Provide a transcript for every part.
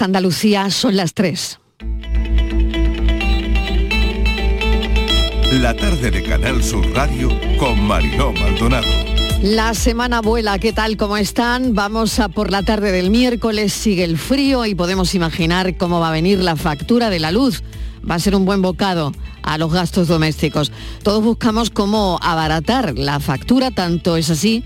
Andalucía son las 3. La tarde de Canal Sur Radio con Mariló Maldonado. La semana vuela, ¿qué tal? ¿Cómo están? Vamos a por la tarde del miércoles, sigue el frío y podemos imaginar cómo va a venir la factura de la luz. Va a ser un buen bocado a los gastos domésticos. Todos buscamos cómo abaratar la factura, tanto es así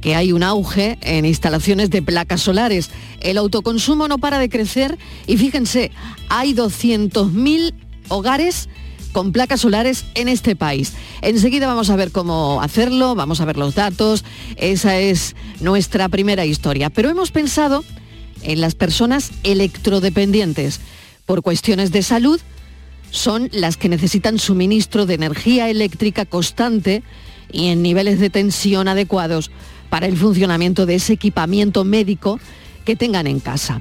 que hay un auge en instalaciones de placas solares. El autoconsumo no para de crecer y fíjense, hay 200.000 hogares con placas solares en este país. Enseguida vamos a ver cómo hacerlo, vamos a ver los datos, esa es nuestra primera historia. Pero hemos pensado en las personas electrodependientes. Por cuestiones de salud, son las que necesitan suministro de energía eléctrica constante y en niveles de tensión adecuados para el funcionamiento de ese equipamiento médico que tengan en casa.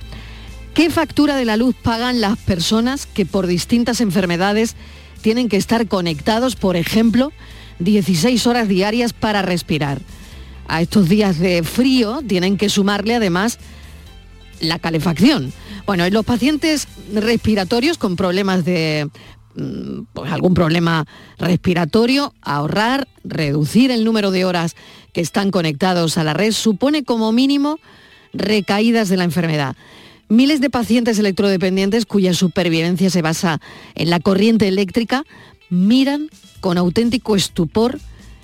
¿Qué factura de la luz pagan las personas que por distintas enfermedades tienen que estar conectados, por ejemplo, 16 horas diarias para respirar? A estos días de frío tienen que sumarle además la calefacción. Bueno, en los pacientes respiratorios con problemas de mm, pues, algún problema respiratorio, ahorrar, reducir el número de horas que están conectados a la red supone como mínimo recaídas de la enfermedad. Miles de pacientes electrodependientes cuya supervivencia se basa en la corriente eléctrica miran con auténtico estupor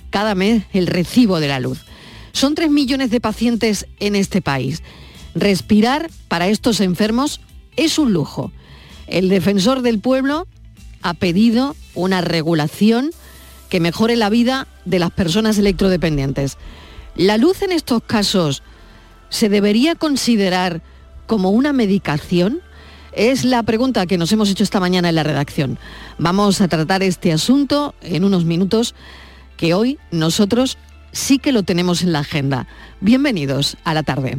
cada mes el recibo de la luz. Son tres millones de pacientes en este país. Respirar para estos enfermos es un lujo. El defensor del pueblo ha pedido una regulación que mejore la vida de las personas electrodependientes. ¿La luz en estos casos se debería considerar como una medicación? Es la pregunta que nos hemos hecho esta mañana en la redacción. Vamos a tratar este asunto en unos minutos que hoy nosotros sí que lo tenemos en la agenda. Bienvenidos a la tarde.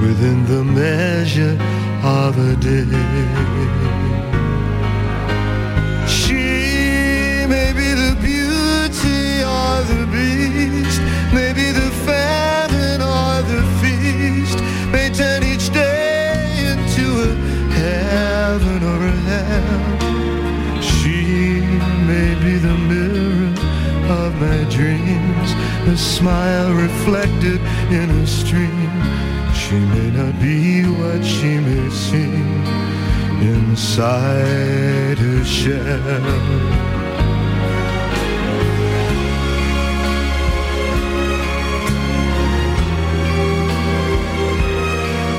within the measure of a day. She may be the beauty or the beast, maybe the famine or the feast may turn each day into a heaven or a hell. She may be the mirror of my dreams, the smile reflected in a stream. She may not be what she may seem inside.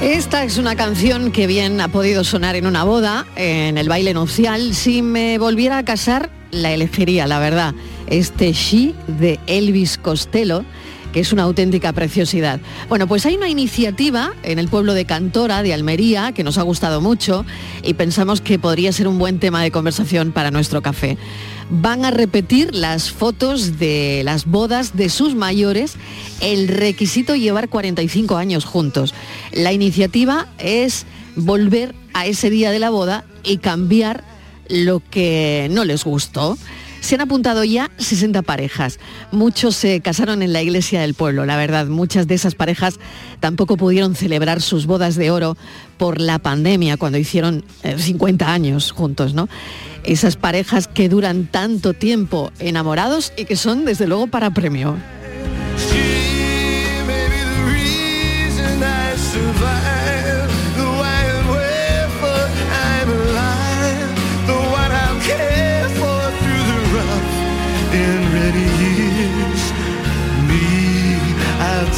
Esta es una canción que bien ha podido sonar en una boda, en el baile nupcial. Si me volviera a casar, la elegiría, la verdad. Este She de Elvis Costello que es una auténtica preciosidad. Bueno, pues hay una iniciativa en el pueblo de Cantora, de Almería, que nos ha gustado mucho y pensamos que podría ser un buen tema de conversación para nuestro café van a repetir las fotos de las bodas de sus mayores, el requisito llevar 45 años juntos. La iniciativa es volver a ese día de la boda y cambiar lo que no les gustó. Se han apuntado ya 60 parejas. Muchos se casaron en la iglesia del pueblo, la verdad. Muchas de esas parejas tampoco pudieron celebrar sus bodas de oro por la pandemia, cuando hicieron 50 eh, años juntos, ¿no? esas parejas que duran tanto tiempo enamorados y que son desde luego para premio.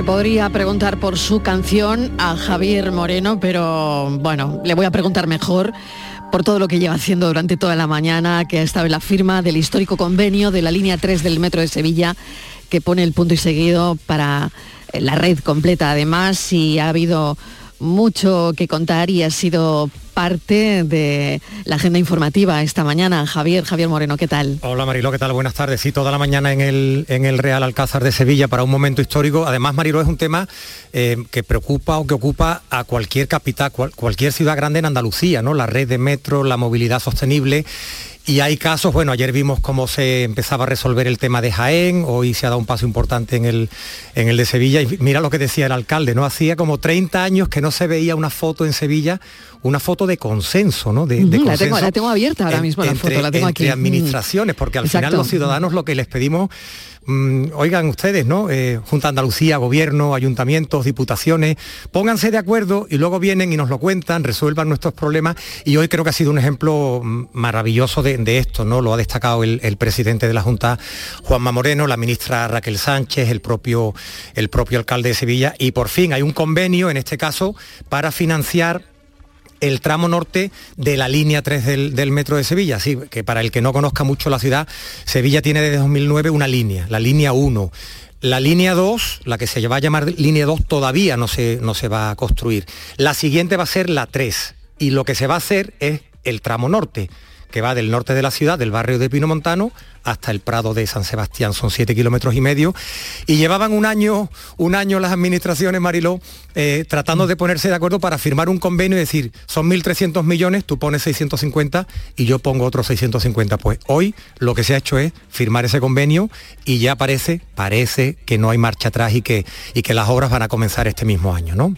Podría preguntar por su canción a Javier Moreno, pero bueno, le voy a preguntar mejor por todo lo que lleva haciendo durante toda la mañana, que ha estado en la firma del histórico convenio de la línea 3 del Metro de Sevilla, que pone el punto y seguido para la red completa además, y ha habido mucho que contar y ha sido parte de la agenda informativa esta mañana. Javier, Javier Moreno, ¿qué tal? Hola Marilo, ¿qué tal? Buenas tardes. Sí, toda la mañana en el, en el Real Alcázar de Sevilla para un momento histórico. Además, Marilo es un tema eh, que preocupa o que ocupa a cualquier capital, cualquier ciudad grande en Andalucía, ¿no? La red de metro, la movilidad sostenible y hay casos, bueno, ayer vimos cómo se empezaba a resolver el tema de Jaén, hoy se ha dado un paso importante en el, en el de Sevilla, y mira lo que decía el alcalde, ¿no? Hacía como 30 años que no se veía una foto en Sevilla, una foto de consenso, ¿no? De, la, tengo, abierta ahora mismo la foto, la tengo aquí. administraciones, porque al final los ciudadanos lo que les pedimos Mm, oigan ustedes, ¿no? Eh, Junta Andalucía, gobierno, ayuntamientos, diputaciones, pónganse de acuerdo y luego vienen y nos lo cuentan, resuelvan nuestros problemas. Y hoy creo que ha sido un ejemplo mm, maravilloso de, esto, ¿no? Lo ha destacado el, presidente de la Junta, Juanma Moreno, la ministra Raquel Sánchez, el propio, el propio alcalde de Sevilla. Y por fin hay un convenio, en este caso, para financiar el tramo norte de la línea 3 del, metro de Sevilla. Así que para el que no conozca mucho la ciudad, Sevilla tiene desde 2009 una línea, la línea 1. La línea 2, la que se va a llamar línea 2, todavía no se, no se va a construir. La siguiente va a ser la 3 y lo que se va a hacer es el tramo norte que va del norte de la ciudad, del barrio de Pino Montano, hasta el Prado de San Sebastián, son siete kilómetros y medio, y llevaban un año, un año las administraciones, Mariló, eh, tratando de ponerse de acuerdo para firmar un convenio y decir, son 1.300 millones, tú pones 650 y yo pongo otros 650. Pues hoy lo que se ha hecho es firmar ese convenio y ya parece, parece que no hay marcha atrás y que, y que las obras van a comenzar este mismo año, ¿no?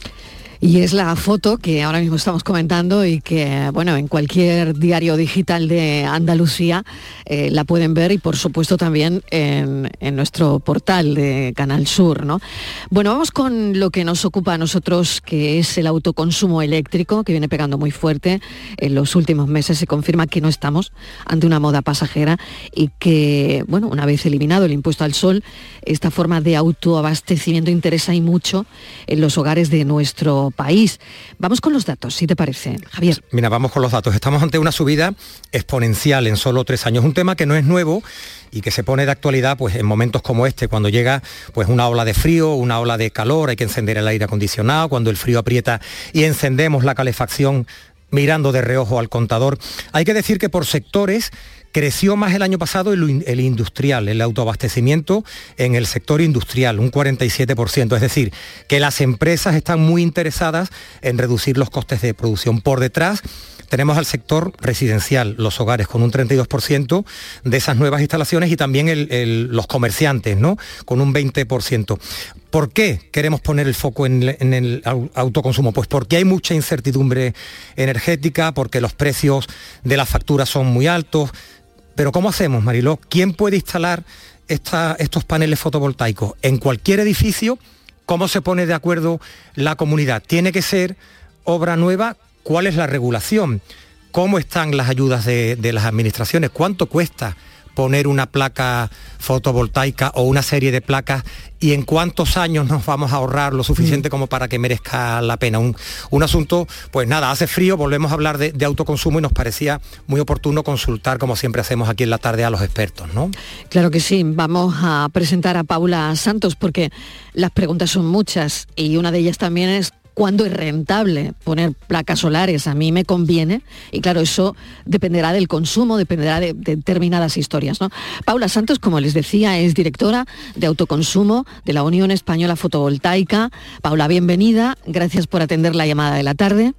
Y es la foto que ahora mismo estamos comentando y que, bueno, en cualquier diario digital de Andalucía eh, la pueden ver y por supuesto también en, nuestro portal de Canal Sur, ¿no? Bueno, vamos con lo que nos ocupa a nosotros, que es el autoconsumo eléctrico, que viene pegando muy fuerte. En los últimos meses se confirma que no estamos ante una moda pasajera y que, bueno, una vez eliminado el impuesto al sol, esta forma de autoabastecimiento interesa y mucho en los hogares de nuestro país. Vamos con los datos, si te parece, Javier. Mira, vamos con los datos. Estamos ante una subida exponencial en solo tres años. Un tema que no es nuevo y que se pone de actualidad pues en momentos como este, cuando llega pues una ola de frío, una ola de calor, hay que encender el aire acondicionado, cuando el frío aprieta y encendemos la calefacción mirando de reojo al contador. Hay que decir que por sectores creció más el año pasado el, industrial, el autoabastecimiento en el sector industrial, un 47%. Es decir, que las empresas están muy interesadas en reducir los costes de producción. Por detrás tenemos al sector residencial, los hogares, con un 32% de esas nuevas instalaciones y también los comerciantes, ¿no? Con un 20%. ¿Por qué queremos poner el foco en, el autoconsumo? Pues porque hay mucha incertidumbre energética, porque los precios de las facturas son muy altos. Pero ¿cómo hacemos, Mariló? ¿Quién puede instalar estos paneles fotovoltaicos? En cualquier edificio, ¿cómo se pone de acuerdo la comunidad? ¿Tiene que ser obra nueva? ¿Cuál es la regulación? ¿Cómo están las ayudas de, las administraciones? ¿Cuánto cuesta? Poner una placa fotovoltaica o una serie de placas y en cuántos años nos vamos a ahorrar lo suficiente mm. como para que merezca la pena. Un, asunto, pues nada, hace frío, volvemos a hablar de, autoconsumo y nos parecía muy oportuno consultar, como siempre hacemos aquí en la tarde, a los expertos, ¿no? Claro que sí, vamos a presentar a Paula Santos porque las preguntas son muchas y una de ellas también es cuándo es rentable poner placas solares. A mí me conviene y claro, eso dependerá del consumo, dependerá de, determinadas historias. ¿no? Paula Santos, como les decía, es directora de autoconsumo de la Unión Española Fotovoltaica. Paula, bienvenida. Gracias por atender la llamada de la tarde.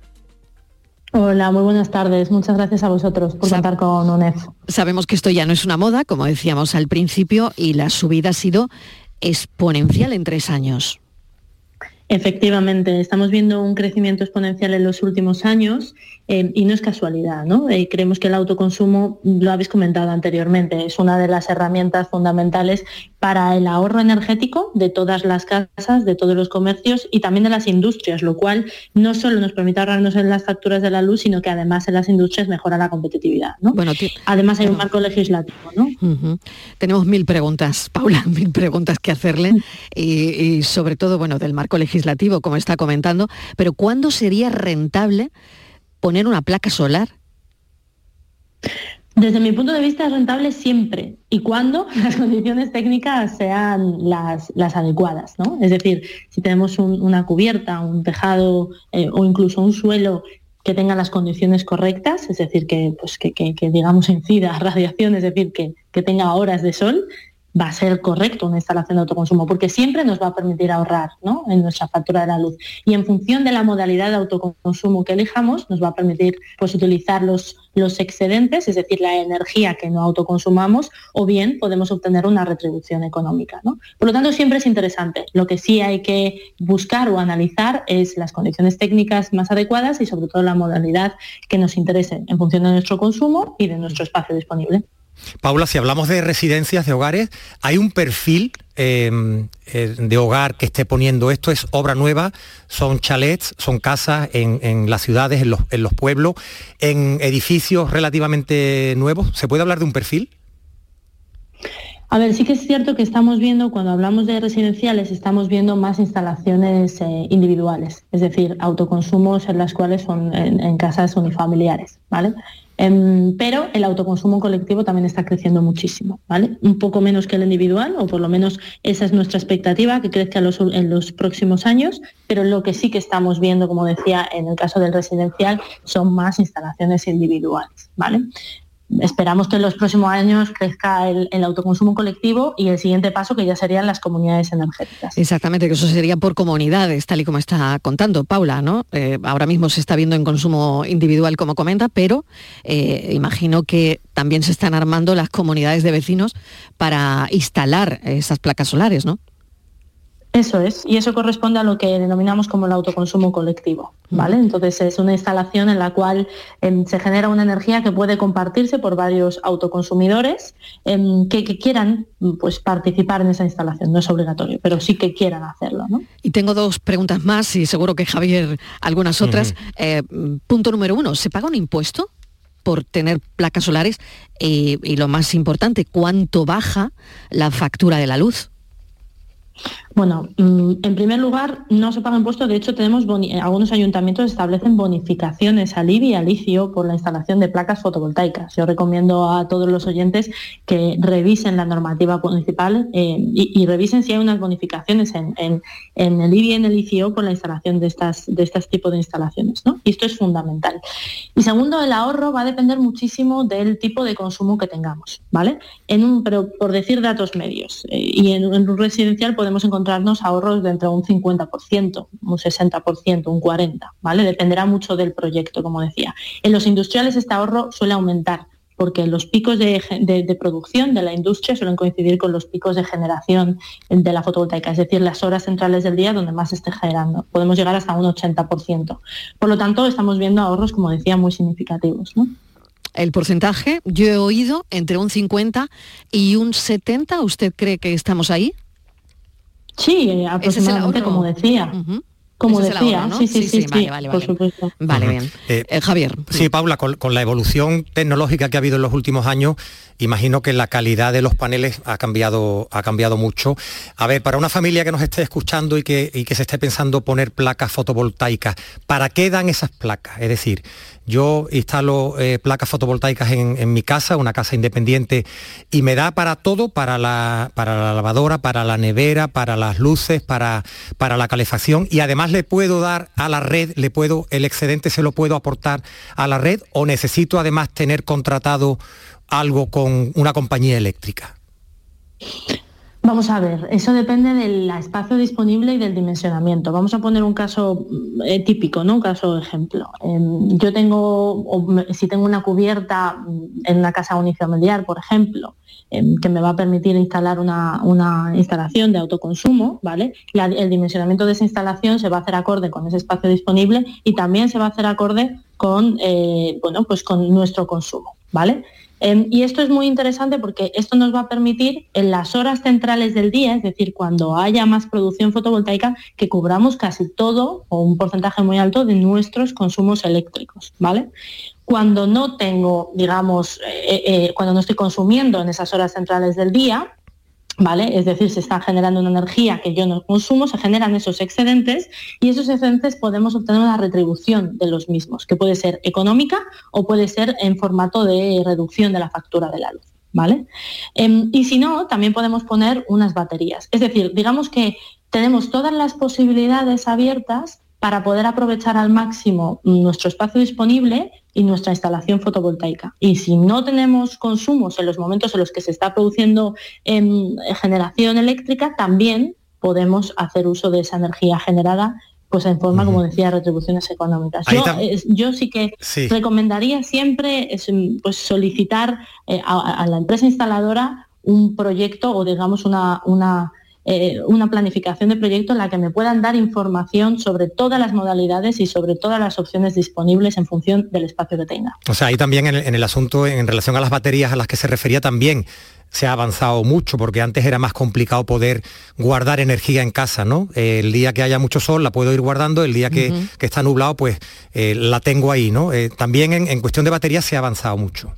Hola, muy buenas tardes. Muchas gracias a vosotros por contar con UNEF. Sabemos que esto ya no es una moda, como decíamos al principio, y la subida ha sido exponencial en tres años. Efectivamente, estamos viendo un crecimiento exponencial en los últimos años eh, y no es casualidad, ¿no? Eh, creemos que el autoconsumo, lo habéis comentado anteriormente, es una de las herramientas fundamentales para el ahorro energético de todas las casas, de todos los comercios y también de las industrias, lo cual no solo nos permite ahorrarnos en las facturas de la luz, sino que además en las industrias mejora la competitividad. Bueno, además hay un marco legislativo. ¿no? Tenemos mil preguntas, Paula, mil preguntas que hacerle y, sobre todo bueno, del marco legislativo, como está comentando, pero ¿cuándo sería rentable poner una placa solar? Desde mi punto de vista es rentable siempre y cuando las condiciones técnicas sean las, adecuadas. ¿no? Es decir, si tenemos una cubierta, un tejado eh, o incluso un suelo que tenga las condiciones correctas, es decir, que, pues, que, digamos incida radiación, es decir, que, que tenga horas de sol, va a ser correcto una instalación de autoconsumo, porque siempre nos va a permitir ahorrar en nuestra factura de la luz. Y en función de la modalidad de autoconsumo que elijamos, nos va a permitir pues, utilizar los, los excedentes, es decir, la energía que no autoconsumamos, o bien podemos obtener una retribución económica. Por lo tanto, siempre es interesante. Lo que sí hay que buscar o analizar es las condiciones técnicas más adecuadas y sobre todo la modalidad que nos interese en función de nuestro consumo y de nuestro espacio disponible. Paula, si hablamos de residencias, de hogares, ¿hay un perfil em, eh, de hogar que esté poniendo esto? ¿Es obra nueva? ¿Son chalets? ¿Son casas en, las ciudades, en los, pueblos? ¿En edificios relativamente nuevos? ¿Se puede hablar de un perfil? A ver, sí que es cierto que estamos viendo, cuando hablamos de residenciales, estamos viendo más instalaciones eh, individuales, es decir, autoconsumos en las cuales son en casas unifamiliares, ¿vale? Em, pero el autoconsumo colectivo también está creciendo muchísimo, ¿vale? Un poco menos que el individual, o por lo menos esa es nuestra expectativa, que crezca en los próximos años, pero lo que sí que estamos viendo, como decía, en el caso del residencial, son más instalaciones individuales, ¿vale? Esperamos que en los próximos años crezca el, autoconsumo colectivo y el siguiente paso que ya serían las comunidades energéticas. Exactamente, que eso sería por comunidades, tal y como está contando Paula, ¿no? Eh, ahora mismo se está viendo en consumo individual, como comenta, pero eh, imagino que también se están armando las comunidades de vecinos para instalar esas placas solares, ¿no? Eso es, y eso corresponde a lo que denominamos como el autoconsumo colectivo, ¿vale? Entonces es una instalación en la cual em, se genera una energía que puede compartirse por varios autoconsumidores em, que, quieran pues, participar en esa instalación. No es obligatorio, pero sí que quieran hacerlo, ¿no? Y tengo dos preguntas más y seguro que Javier algunas otras. Eh, punto número uno, ¿se paga un impuesto? por tener placas solares eh, y lo más importante, ¿cuánto baja la factura de la luz? Bueno, mm, en primer lugar, no se paga impuesto. De hecho, tenemos eh, algunos ayuntamientos establecen bonificaciones al IBI y al ICIO por la instalación de placas fotovoltaicas. Yo recomiendo a todos los oyentes que revisen la normativa municipal eh, y, revisen si hay unas bonificaciones en, el IBI y en el ICIO por la instalación de estas de este tipo de instalaciones. Y esto es fundamental. Y segundo, el ahorro va a depender muchísimo del tipo de consumo que tengamos, ¿vale? En un, pero por decir datos medios. Eh, y en, un residencial podemos encontrar encontrarnos ahorros de entre un 50%, un 60%, un 40%, ¿vale? Dependerá mucho del proyecto, como decía. En los industriales este ahorro suele aumentar porque los picos de, producción de la industria suelen coincidir con los picos de generación de la fotovoltaica, es decir, las horas centrales del día donde más se esté generando. Podemos llegar hasta un 80%. Por lo tanto, estamos viendo ahorros, como decía, muy significativos. El porcentaje, yo he oído entre un 50 y un 70, ¿usted cree que estamos ahí? Sí, aproximadamente como decía. Como decía, sí, sí, sí, vale, vale, por supuesto. Vale, bien. Eh, eh, Javier. Sí, Paula, con, la evolución tecnológica que ha habido en los últimos años, imagino que la calidad de los paneles ha cambiado, ha cambiado mucho. A ver, para una familia que nos esté escuchando y que, y que se esté pensando poner placas fotovoltaicas, ¿para qué dan esas placas? Es decir, yo instalo eh, placas fotovoltaicas en, mi casa, una casa independiente, y me da para todo, para la, para la lavadora, para la nevera, para las luces, para, para la calefacción, y además le puedo dar a la red, le puedo, el excedente se lo puedo aportar a la red, o necesito además tener contratado algo con una compañía eléctrica. Vamos a ver, eso depende del espacio disponible y del dimensionamiento. Vamos a poner un caso eh, típico, ¿no? Un caso ejemplo. Em, yo tengo, si tengo una cubierta en una casa unifamiliar, por ejemplo, em, que me va a permitir instalar una, instalación de autoconsumo, ¿vale? el dimensionamiento de esa instalación se va a hacer acorde con ese espacio disponible y también se va a hacer acorde con, eh, bueno, pues con nuestro consumo. ¿vale? Em, y esto es muy interesante porque esto nos va a permitir en las horas centrales del día, es decir, cuando haya más producción fotovoltaica, que cubramos casi todo o un porcentaje muy alto de nuestros consumos eléctricos, ¿vale? Cuando no tengo, digamos, eh, eh, cuando no estoy consumiendo en esas horas centrales del día, ¿Vale? Es decir, se está generando una energía que yo no consumo, se generan esos excedentes y esos excedentes podemos obtener una retribución de los mismos, que puede ser económica o puede ser en formato de reducción de la factura de la luz. ¿Vale? Em, y si no, también podemos poner unas baterías. Es decir, digamos que tenemos todas las posibilidades abiertas para poder aprovechar al máximo nuestro espacio disponible y nuestra instalación fotovoltaica. Y si no tenemos consumos en los momentos en los que se está produciendo em, generación eléctrica, también podemos hacer uso de esa energía generada pues en forma, como decía, de retribuciones económicas. Yo, sí que recomendaría siempre pues, solicitar eh, a, la empresa instaladora un proyecto o digamos una, una eh, una planificación de proyecto en la que me puedan dar información sobre todas las modalidades y sobre todas las opciones disponibles en función del espacio que tenga. O sea, ahí también en el, asunto en relación a las baterías a las que se refería también se ha avanzado mucho porque antes era más complicado poder guardar energía en casa, ¿no? el día que haya mucho sol la puedo ir guardando, el día que, está nublado pues eh, la tengo ahí, ¿no? Eh, también en cuestión de baterías se ha avanzado mucho.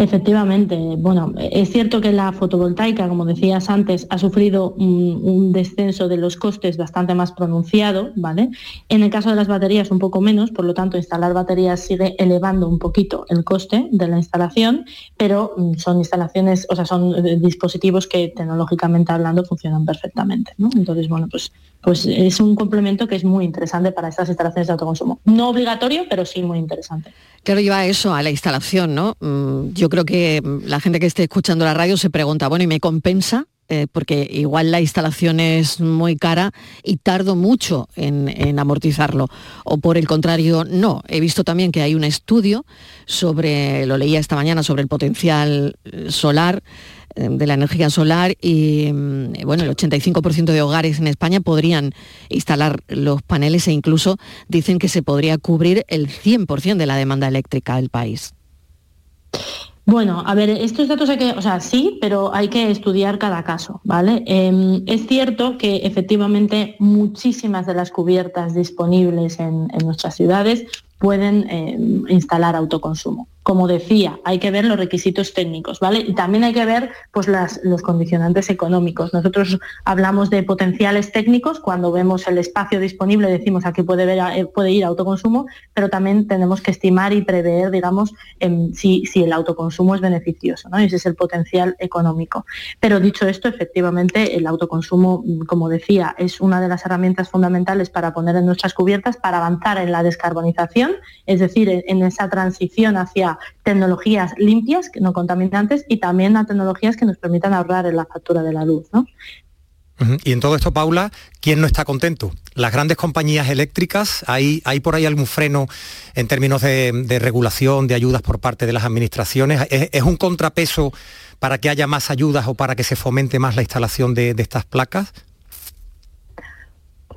Efectivamente, bueno, es cierto que la fotovoltaica, como decías antes, ha sufrido un, descenso de los costes bastante más pronunciado, ¿vale? En el caso de las baterías un poco menos, por lo tanto, instalar baterías sigue elevando un poquito el coste de la instalación, pero mm, son instalaciones, o sea, son eh, dispositivos que tecnológicamente hablando funcionan perfectamente, ¿no? Entonces, bueno, pues, pues es un complemento que es muy interesante para estas instalaciones de autoconsumo. No obligatorio, pero sí muy interesante. Claro, lleva eso a la instalación, ¿no? Mm, yo creo que mm, la gente que esté escuchando la radio se pregunta, bueno, ¿y me compensa? Eh, porque igual la instalación es muy cara y tardo mucho en, amortizarlo. O por el contrario, no. He visto también que hay un estudio sobre, lo leía esta mañana, sobre el potencial eh, solar de la energía solar y mm, bueno, el 85% de hogares en España podrían instalar los paneles e incluso dicen que se podría cubrir el 100% de la demanda eléctrica del país. Bueno, a ver, estos datos hay que, o sea, sí, pero hay que estudiar cada caso, ¿vale? Em, es cierto que efectivamente muchísimas de las cubiertas disponibles en nuestras ciudades pueden em, instalar autoconsumo como decía, hay que ver los requisitos técnicos, ¿vale? Y también hay que ver pues, los condicionantes económicos. Nosotros hablamos de potenciales técnicos, cuando vemos el espacio disponible decimos aquí puede, ver, eh, puede ir autoconsumo, pero también tenemos que estimar y prever, digamos, si, el autoconsumo es beneficioso, ¿no? ese es el potencial económico. Pero dicho esto, efectivamente, el autoconsumo, como decía, es una de las herramientas fundamentales para poner en nuestras cubiertas, para avanzar en la descarbonización, es decir, en esa transición hacia tecnologías limpias, no contaminantes, y también a tecnologías que nos permitan ahorrar en la factura de la luz. Y en todo esto, Paula, ¿quién no está contento? Las grandes compañías eléctricas, ¿hay, hay por ahí algún freno en términos de, regulación, de ayudas por parte de las administraciones? ¿Es, un contrapeso para que haya más ayudas o para que se fomente más la instalación de, estas placas?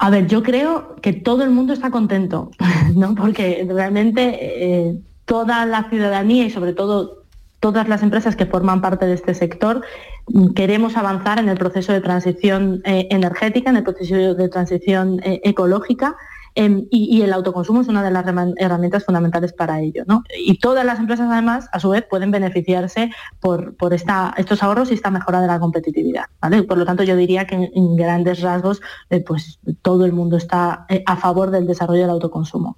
A ver, yo creo que todo el mundo está contento, ¿no? Porque realmente eh, toda la ciudadanía y sobre todo todas las empresas que forman parte de este sector mm, queremos avanzar en el proceso de transición eh, energética, en el proceso de transición eh, ecológica. Em, y, el autoconsumo es una de las herramientas fundamentales para ello. Y todas las empresas, además, a su vez, pueden beneficiarse por, estos ahorros y esta mejora de la competitividad. Por lo tanto, yo diría que en, grandes rasgos, eh, pues todo el mundo está a favor del desarrollo del autoconsumo.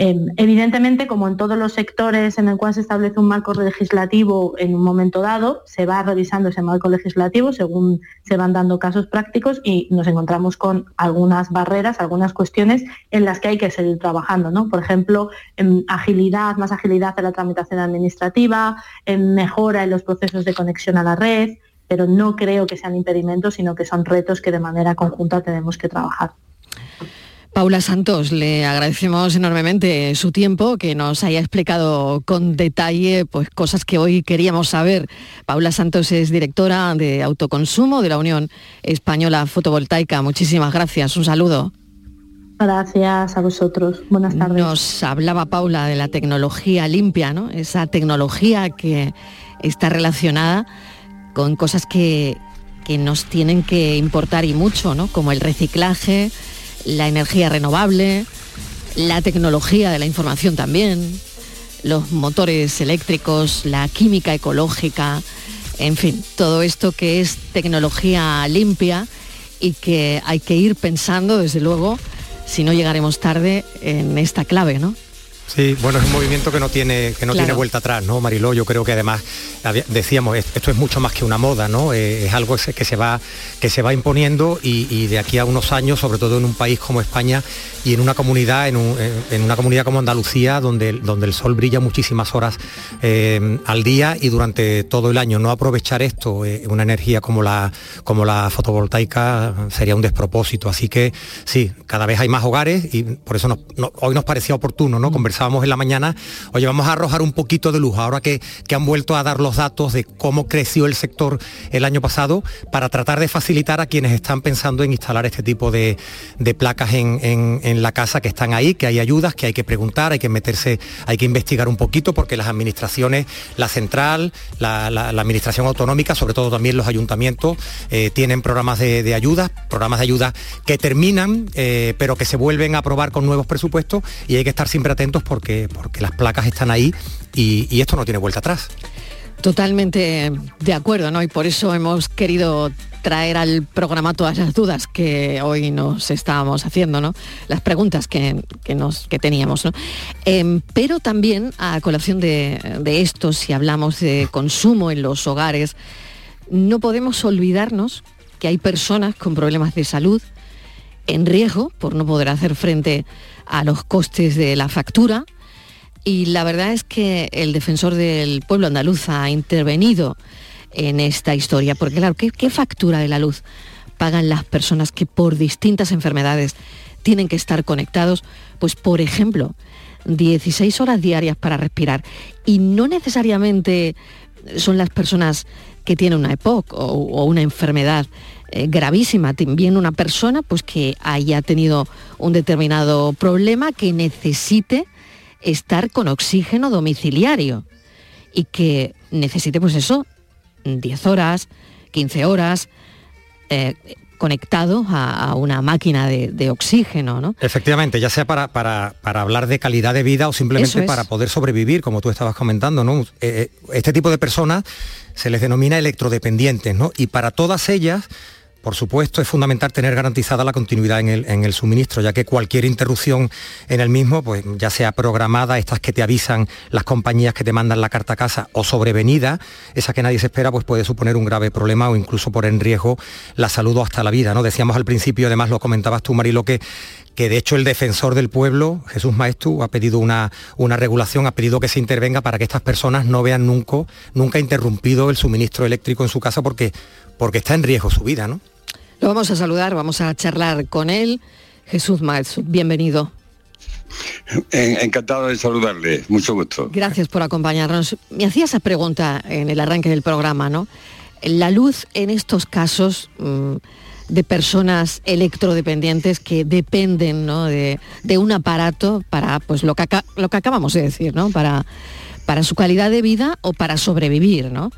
Em, evidentemente, como en todos los sectores en el cual se establece un marco legislativo en un momento dado, se va revisando ese marco legislativo según se van dando casos prácticos y nos encontramos con algunas barreras, algunas cuestiones en las que hay que seguir trabajando. ¿no? Por ejemplo, en agilidad, más agilidad en la tramitación administrativa, en mejora en los procesos de conexión a la red, pero no creo que sean impedimentos, sino que son retos que de manera conjunta tenemos que trabajar. Paula Santos, le agradecemos enormemente su tiempo, que nos haya explicado con detalle pues, cosas que hoy queríamos saber. Paula Santos es directora de autoconsumo de la Unión Española Fotovoltaica. Muchísimas gracias. Un saludo. Gracias a vosotros. Buenas tardes. Nos hablaba Paula de la tecnología limpia, ¿no? Esa tecnología que está relacionada con cosas que, que nos tienen que importar y mucho, ¿no? Como el reciclaje, la energía renovable, la tecnología de la información también, los motores eléctricos, la química ecológica, en fin, todo esto que es tecnología limpia y que hay que ir pensando, desde luego, si no llegaremos tarde en esta clave, ¿no? Sí, bueno, es un movimiento que no tiene, que no tiene vuelta atrás, ¿no, Mariló? Yo creo que además, decíamos, esto es mucho más que una moda, ¿no? Eh, es algo que se va, que se va imponiendo y, de aquí a unos años, sobre todo en un país como España y en una comunidad, en, una comunidad como Andalucía, donde, donde el sol brilla muchísimas horas eh, al día y durante todo el año. No aprovechar esto, eh, una energía como la, como la fotovoltaica, sería un despropósito. Así que sí, cada vez hay más hogares y por eso hoy nos parecía oportuno, ¿no? Conversar conversábamos en la mañana, oye, vamos a arrojar un poquito de luz, ahora que, que han vuelto a dar los datos de cómo creció el sector el año pasado, para tratar de facilitar a quienes están pensando en instalar este tipo de, placas en, la casa que están ahí, que hay ayudas, que hay que preguntar, hay que meterse, hay que investigar un poquito, porque las administraciones, la central, la, administración autonómica, sobre todo también los ayuntamientos, eh, tienen programas de, ayuda, programas de ayuda que terminan, eh, pero que se vuelven a aprobar con nuevos presupuestos y hay que estar siempre atentos porque, porque las placas están ahí y, esto no tiene vuelta atrás. Totalmente de acuerdo, ¿no? Y por eso hemos querido traer al programa todas las dudas que hoy nos estábamos haciendo, ¿no? Las preguntas que, nos, que teníamos, ¿no? Em, pero también a colación de, de, esto, si hablamos de consumo en los hogares, no podemos olvidarnos que hay personas con problemas de salud en riesgo por no poder hacer frente a los costes de la factura. Y la verdad es que el defensor del pueblo andaluz ha intervenido en esta historia, porque claro, ¿qué, factura de la luz pagan las personas que por distintas enfermedades tienen que estar conectados? Pues por ejemplo, 16 horas diarias para respirar. Y no necesariamente son las personas que tienen una EPOC o una enfermedad eh, gravísima. También una persona pues, que haya tenido un determinado problema que necesite estar con oxígeno domiciliario y que necesite pues eso, 10 horas, 15 horas, eh, conectado a, una máquina de, oxígeno. ¿no? Efectivamente, ya sea para, para, hablar de calidad de vida o simplemente para poder sobrevivir, como tú estabas comentando. ¿no? Eh, este tipo de personas se les denomina electrodependientes, ¿no? Y para todas ellas por supuesto, es fundamental tener garantizada la continuidad en el, suministro, ya que cualquier interrupción en el mismo, pues ya sea programada, estas que te avisan las compañías que te mandan la carta a casa, o sobrevenida, esa que nadie se espera, pues puede suponer un grave problema o incluso poner en riesgo la salud o hasta la vida. ¿no? Decíamos al principio, además lo comentabas tú, Marilo, que que de hecho el defensor del pueblo, Jesús Maestu, ha pedido una, una, regulación, ha pedido que se intervenga para que estas personas no vean nunca, nunca interrumpido el suministro eléctrico en su casa porque, porque está en riesgo su vida, ¿no? Lo vamos a saludar, vamos a charlar con él. Jesús Maestu, bienvenido. Encantado de saludarle, mucho gusto. Gracias por acompañarnos. Me hacía esa pregunta en el arranque del programa, ¿no? La luz en estos casos mm, de personas electrodependientes que dependen de, un aparato para pues lo que, lo que acabamos de decir, ¿no? Para, para su calidad de vida o para sobrevivir, ¿no?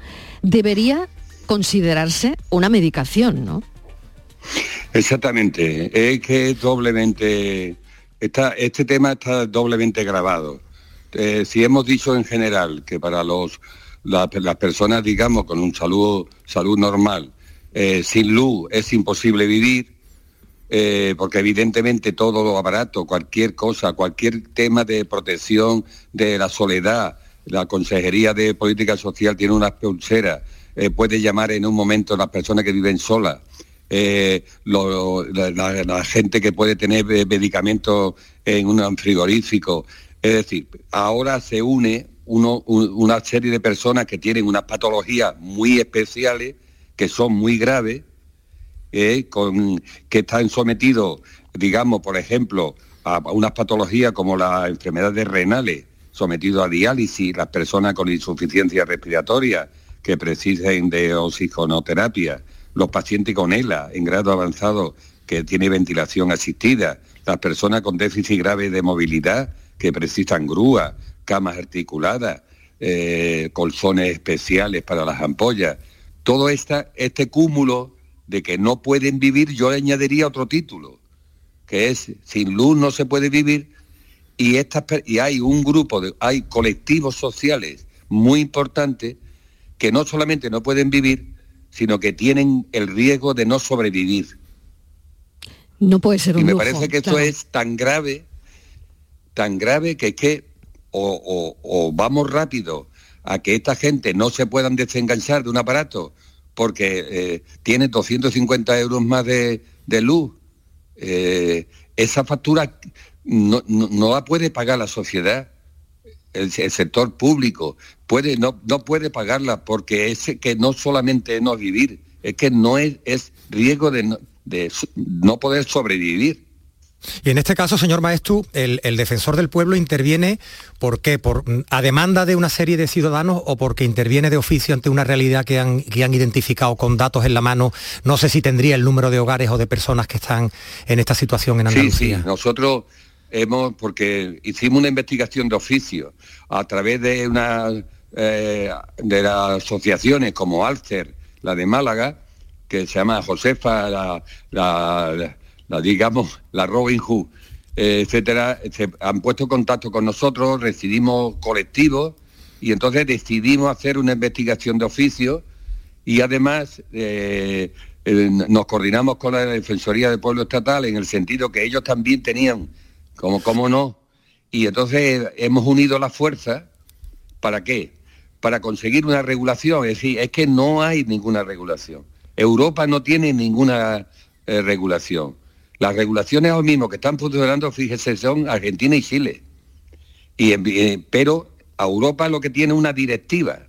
Debería considerarse una medicación, ¿no? Exactamente, es que doblemente, está, este tema está doblemente grabado. Eh, si hemos dicho en general que para los, las personas, digamos, con un salud, salud normal, eh, sin luz es imposible vivir, eh, porque evidentemente todo lo aparato, cualquier cosa, cualquier tema de protección de la soledad, la Consejería de Política Social tiene unas pulseras, puede llamar en un momento a las personas que viven solas eh, la, gente que puede tener eh, medicamentos en un frigorífico. Es decir, ahora se une una serie de personas que tienen unas patologías muy especiales, que son muy graves, eh, que están sometidos, digamos, por ejemplo, a unas patologías como las enfermedades renales, sometidos a diálisis, las personas con insuficiencia respiratoria que precisen de oxigenoterapia, los pacientes con ELA en grado avanzado que tiene ventilación asistida, las personas con déficit grave de movilidad que precisan grúas, camas articuladas, eh, colzones especiales para las ampollas. Todo esta, este cúmulo de que no pueden vivir, yo añadiría otro título, que es sin luz no se puede vivir y, estas, y hay un grupo, hay colectivos sociales muy importantes que no solamente no pueden vivir, sino que tienen el riesgo de no sobrevivir. No puede ser un Y me lujo, parece que esto claro. es tan grave, tan grave que es que o, o- o vamos rápido a que esta gente no se puedan desenganchar de un aparato porque eh, tiene 250 euros más de, de luz. Eh, esa factura no, no- no la puede pagar la sociedad, el, el sector público. Puede, no, no puede pagarla porque es que no solamente es no vivir, es que no es, es riesgo de no, de so- no poder sobrevivir. Y en este caso, señor Maestu, el, el defensor del pueblo interviene, ¿por qué? ¿Por, ¿A demanda de una serie de ciudadanos o porque interviene de oficio ante una realidad que han, que han identificado con datos en la mano? No sé si tendría el número de hogares o de personas que están en esta situación en Sí, sí, Andalucía. nosotros hemos, porque hicimos una investigación de oficio a través de una eh, de las asociaciones como Alcer, la de Málaga, que se llama Josefa, la, digamos, la Robin Hood, eh, etcétera, se han puesto contacto con nosotros, recibimos colectivos y entonces decidimos hacer una investigación de oficio y además eh, nos coordinamos con la Defensoría del Pueblo Estatal en el sentido que ellos también tenían, como cómo no, y entonces hemos unido las fuerzas, ¿para qué? Para conseguir una regulación, es decir, es que no hay ninguna regulación. Europa no tiene ninguna eh, regulación. Las regulaciones ahora mismo que están funcionando, fíjese, son Argentina y Chile. Y, eh, pero a Europa lo que tiene una directiva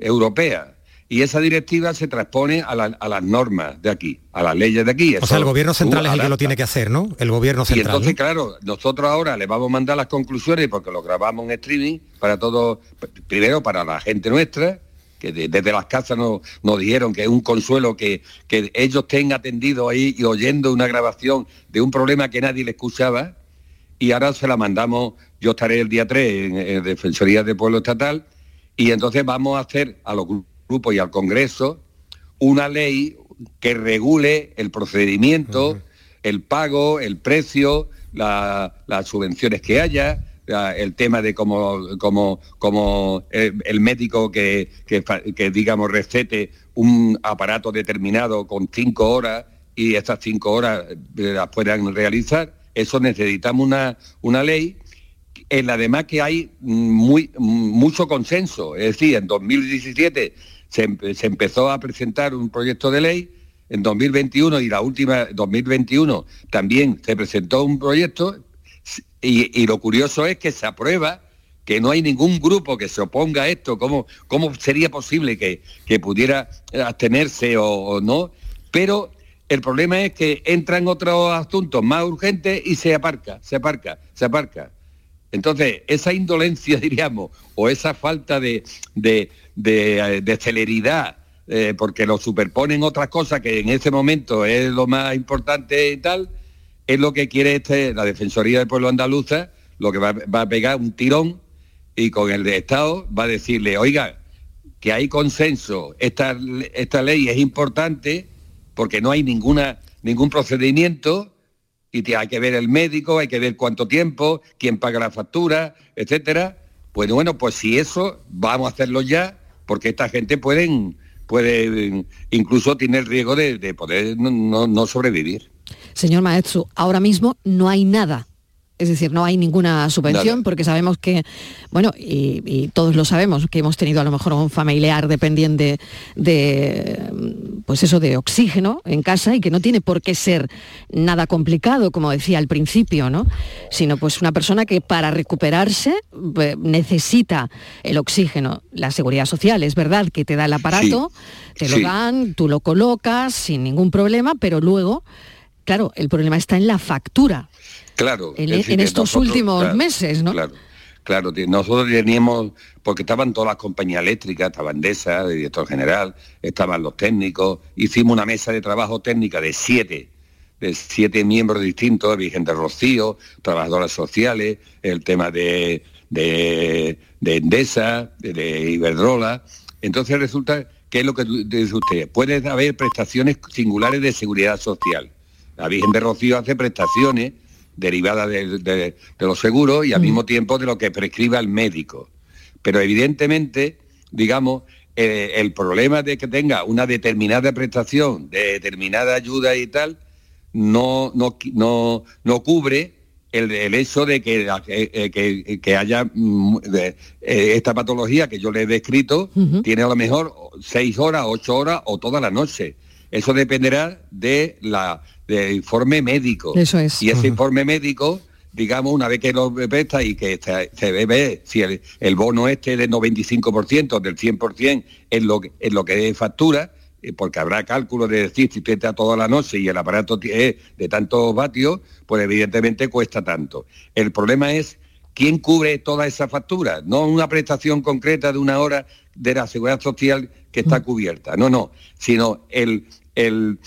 europea y esa directiva se transpone a, la- a las normas de aquí, a las leyes de aquí. O sea, el gobierno central es el que lo tiene que hacer, ¿no? El gobierno Y central. entonces, ¿no? claro, nosotros ahora le vamos a mandar las conclusiones porque lo grabamos en streaming para todo, primero para la gente nuestra, que de- desde las casas nos, nos dijeron que es un consuelo que, que ellos estén atendidos ahí y oyendo una grabación de un problema que nadie le escuchaba, y ahora se la mandamos, yo estaré el día 3 en, en Defensoría del Pueblo Estatal, y entonces vamos a hacer a los gru- grupos y al Congreso una ley que regule el procedimiento, el pago, el precio, la- las subvenciones que haya, la- el tema de cómo, cómo- cómo el, el médico que, que que, digamos, recete un aparato determinado con cinco horas y estas cinco horas eh, las puedan realizar. Eso necesitamos una, una ley en la demás que hay muy, mucho consenso. Es decir, en 2017 se, empe- se empezó a presentar un proyecto de ley, en 2021 y la última, 2021, también se presentó un proyecto y, y lo curioso es que se aprueba que no hay ningún grupo que se oponga a esto, ¿cómo, cómo sería posible que, que pudiera abstenerse o, o no? Pero el problema es que entran otros asuntos más urgentes y se aparca, se aparca, se aparca. Entonces, esa indolencia, diríamos, o esa falta de, de, de, eh, celeridad, eh, porque lo superponen otras cosas que en ese momento es lo más importante y tal, es lo que quiere este, la Defensoría del Pueblo Andaluza, lo que va, va a pegar un tirón y con el de Estado va a decirle, oiga, que hay consenso, esta, esta ley es importante porque no hay ninguna, ningún procedimiento y hay que ver el médico, hay que ver cuánto tiempo, quién paga la factura, etcétera. Pues bueno, pues si eso, vamos a hacerlo ya, porque esta gente pueden, puede incluso tiene el riesgo de, de poder no, no- no sobrevivir. Señor Maestro, ahora mismo no hay nada. Es decir, no hay ninguna subvención porque sabemos que, bueno, y, y todos lo sabemos, que hemos tenido a lo mejor un familiar dependiente de, pues eso, de oxígeno en casa y que no tiene por qué ser nada complicado, como decía al principio, ¿no? Sino pues una persona que para recuperarse eh, necesita el oxígeno. La seguridad social, es verdad que te da el aparato, te lo Sí. dan, tú lo colocas sin ningún problema, pero luego, claro, el problema está en la factura. Claro. En- es decir, en que estos últimos meses, ¿no? Claro, claro. Nosotros teníamos, porque estaban todas las compañías eléctricas, estaba Endesa, el director general, estaban los técnicos, hicimos una mesa de trabajo técnica de siete, de siete miembros distintos, Virgen de Rocío, trabajadoras sociales, el tema de, de, Endesa, de, Iberdrola. Entonces resulta que es lo que dice usted, puede haber prestaciones singulares de seguridad social. La Virgen de Rocío hace prestaciones derivadas de, los seguros y al mm. mismo tiempo de lo que prescriba el médico. Pero evidentemente, digamos, eh, el problema de que tenga una determinada prestación, de determinada ayuda y tal, no, no, no, no cubre el, hecho de que, eh, que, haya mm, eh, esta patología que yo le he descrito, tiene a lo mejor seis horas, ocho horas o toda la noche. Eso dependerá de la, del informe médico. Eso es. Y ese informe médico, digamos, una vez que lo presta y que se, ve si el, bono este del 95%, del 100%, es lo, es lo que factura, eh, porque habrá cálculo de decir si usted está toda la noche y el aparato es de tantos vatios, pues evidentemente cuesta tanto. El problema es quién cubre toda esa factura, no una prestación concreta de una hora de la seguridad social que está cubierta, no, no, sino el, el,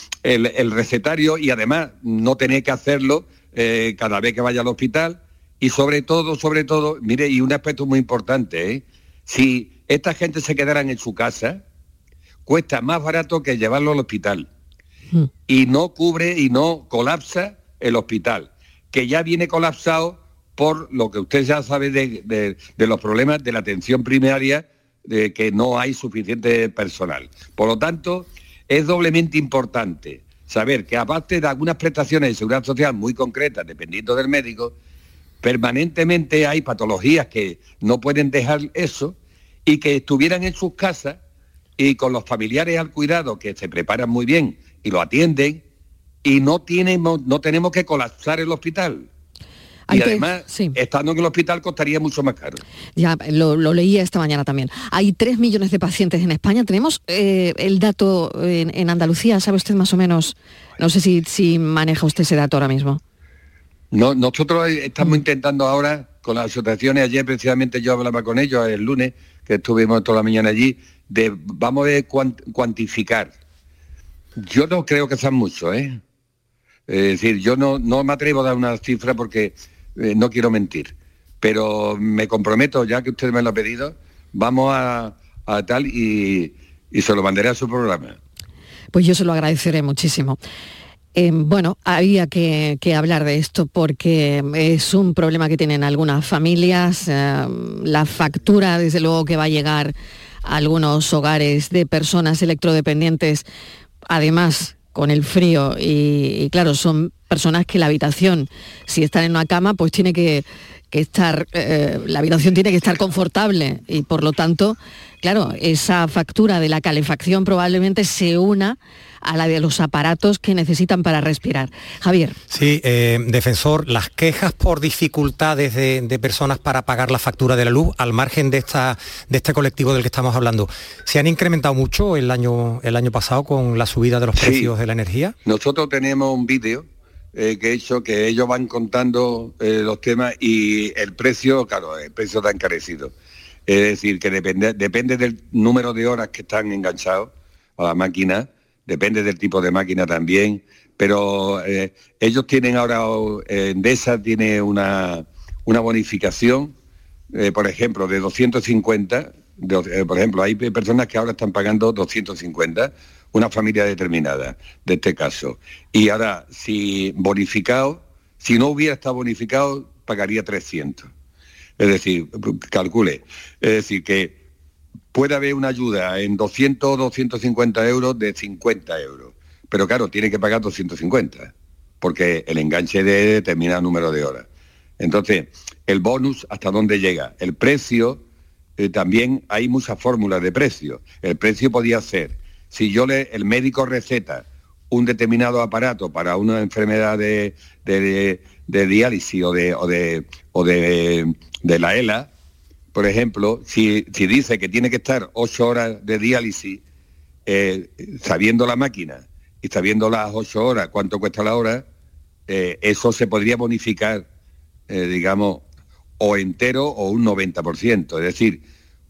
recetario y además no tener que hacerlo eh, cada vez que vaya al hospital y sobre todo, sobre todo, mire, y un aspecto muy importante, ¿eh? si esta gente se quedaran en su casa, cuesta más barato que llevarlo al hospital. Hmm. Y no cubre y no colapsa el hospital, que ya viene colapsado por lo que usted ya sabe de, los problemas de la atención primaria, de que no hay suficiente personal. Por lo tanto, es doblemente importante saber que aparte de algunas prestaciones de seguridad social muy concretas, dependiendo del médico, permanentemente hay patologías que no pueden dejar eso y que estuvieran en sus casas y con los familiares al cuidado que se preparan muy bien y lo atienden y no, tenemos, no tenemos que colapsar el hospital. Y además, estando en el hospital costaría mucho más caro. Ya, lo, leía esta mañana también. Hay tres millones de pacientes en España. Tenemos eh, el dato en, Andalucía, ¿sabe usted más o menos? No sé si, si maneja usted ese dato ahora mismo. No, nosotros estamos mm. intentando ahora, con las asociaciones, ayer precisamente yo hablaba con ellos el lunes, que estuvimos toda la mañana allí, de, vamos a cuantificar. Yo no creo que sean muchos, ¿eh? Es decir, yo no, no me atrevo a dar una cifra porque eh, no quiero mentir, pero me comprometo, ya que usted me lo ha pedido, vamos a, tal y, se lo mandaré a su programa. Pues yo se lo agradeceré muchísimo. Eh, bueno, había que, hablar de esto porque es un problema que tienen algunas familias. la factura, desde luego, que va a llegar algunos hogares de personas electrodependientes, además con el frío y, claro, son personas que la habitación, si están en una cama, pues tiene que, estar, eh, la habitación tiene que estar confortable y por lo tanto, claro, esa factura de la calefacción probablemente se una a la de los aparatos que necesitan para respirar. Javier. Sí, eh, defensor, las quejas por dificultades de, personas para pagar la factura de la luz, al margen de, esta, de este colectivo del que estamos hablando, ¿se han incrementado mucho el año, el año pasado con la subida de los precios de la energía? Nosotros tenemos un vídeo eh, que he hecho que ellos van contando eh, los temas y el precio, claro, el precio está encarecido. Es decir, que depende, depende del número de horas que están enganchados a la máquina, depende del tipo de máquina también, pero eh, ellos tienen ahora, eh, Endesa tiene una, una bonificación, eh, por ejemplo, de 250, por ejemplo, hay personas que ahora están pagando 250, una familia determinada, de este caso. Y ahora, si bonificado, si no hubiera estado bonificado, pagaría 300. Es decir, calcule. Es decir, que puede haber una ayuda en 200 o 250 euros de 50 euros. Pero claro, tiene que pagar 250, porque el enganche de determinado número de horas. Entonces, el bonus, ¿hasta dónde llega? El precio, eh, también hay muchas fórmulas de precio. El precio podía ser, si yo le, el médico receta un determinado aparato para una enfermedad de, diálisis o de, o de, o de, de la ELA, por ejemplo, si, dice que tiene que estar ocho horas de diálisis, eh, sabiendo la máquina y sabiendo las ocho horas, cuánto cuesta la hora, eh, eso se podría bonificar, eh, digamos, o entero o un 90%. Es decir,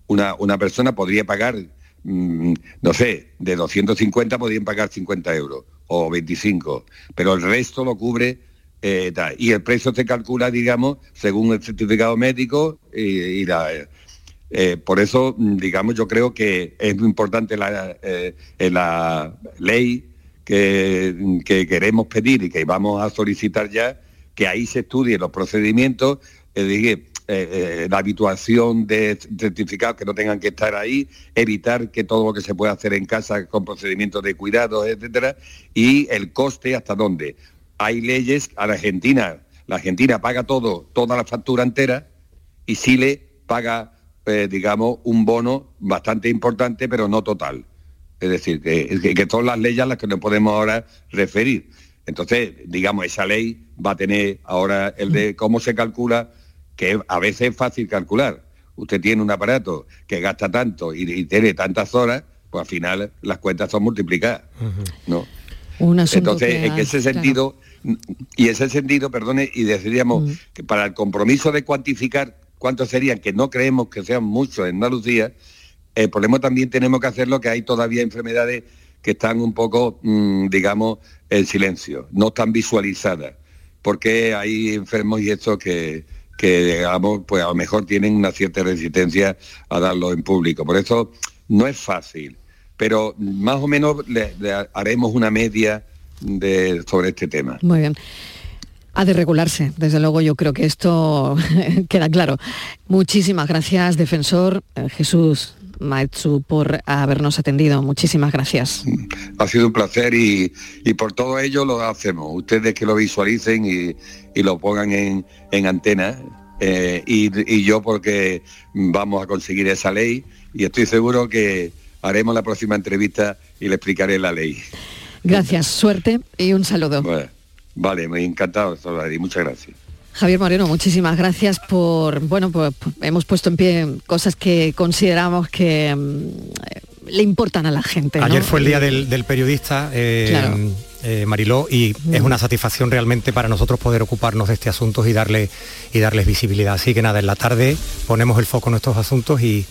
una, una persona podría pagar, mm, no sé, de 250 podrían pagar 50 euros, o 25, pero el resto lo cubre eh, y el precio se calcula, digamos, según el certificado médico y, la, eh, por eso, digamos, yo creo que es muy importante la, eh, la ley que, que, queremos pedir y que vamos a solicitar ya, que ahí se estudien los procedimientos, eh, la habituación de certificados que no tengan que estar ahí, evitar que todo lo que se pueda hacer en casa con procedimientos de cuidados, etcétera, y el coste hasta dónde hay leyes a la Argentina. La Argentina paga todo, toda la factura entera, y Chile paga, eh, digamos, un bono bastante importante, pero no total. Es decir, que, que, todas las leyes a las que nos podemos ahora referir. Entonces, digamos, esa ley va a tener ahora el de cómo se calcula, que a veces es fácil calcular. Usted tiene un aparato que gasta tanto y, tiene tantas horas, pues al final las cuentas son multiplicadas. ¿no? Entonces, en ese sentido, y ese sentido, perdone, y deciríamos mm. que para el compromiso de cuantificar cuántos serían, que no creemos que sean muchos en Andalucía, el problema también tenemos que hacerlo que hay todavía enfermedades que están un poco, mm, digamos, en silencio, no están visualizadas, porque hay enfermos y estos que, que, digamos, pues a lo mejor tienen una cierta resistencia a darlo en público. Por eso no es fácil pero más o menos le, haremos una media de, sobre este tema. Muy bien. Ha de regularse, desde luego yo creo que esto queda claro. Muchísimas gracias, defensor eh, Jesús Maetsu, por habernos atendido. Muchísimas gracias. Ha sido un placer y, por todo ello lo hacemos. Ustedes que lo visualicen y, lo pongan en, antena. Eh, y, y yo porque vamos a conseguir esa ley y estoy seguro que, haremos la próxima entrevista y le explicaré la ley. Gracias, suerte y un saludo. vale, muy encantado, y muchas gracias. Javier Moreno, muchísimas gracias por, bueno, pues hemos puesto en pie cosas que consideramos que mm, le importan a la gente. Ayer fue el día del, periodista, eh, eh, Mariló, y es una satisfacción realmente para nosotros poder ocuparnos de este asunto y darle y darles visibilidad. Así que nada, en la tarde ponemos el foco en estos asuntos y,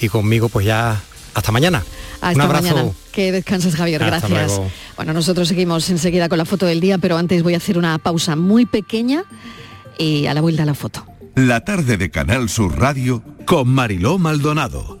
y conmigo pues ya hasta mañana. Hasta Un abrazo. mañana. Que descanses, Javier. Gracias. Bueno, nosotros seguimos enseguida con la foto del día, pero antes voy a hacer una pausa muy pequeña y a la vuelta a la foto. La tarde de Canal Sur Radio con Mariló Maldonado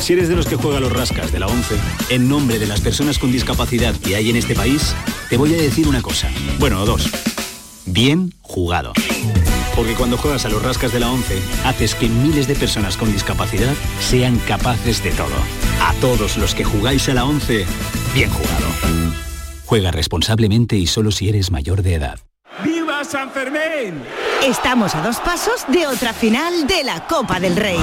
Si eres de los que juega los rascas de la 11, en nombre de las personas con discapacidad que hay en este país, te voy a decir una cosa. Bueno, dos. Bien jugado. Porque cuando juegas a los rascas de la 11, haces que miles de personas con discapacidad sean capaces de todo. A todos los que jugáis a la 11, bien jugado. Juega responsablemente y solo si eres mayor de edad. ¡Viva San Fermín! Estamos a dos pasos de otra final de la Copa del Rey.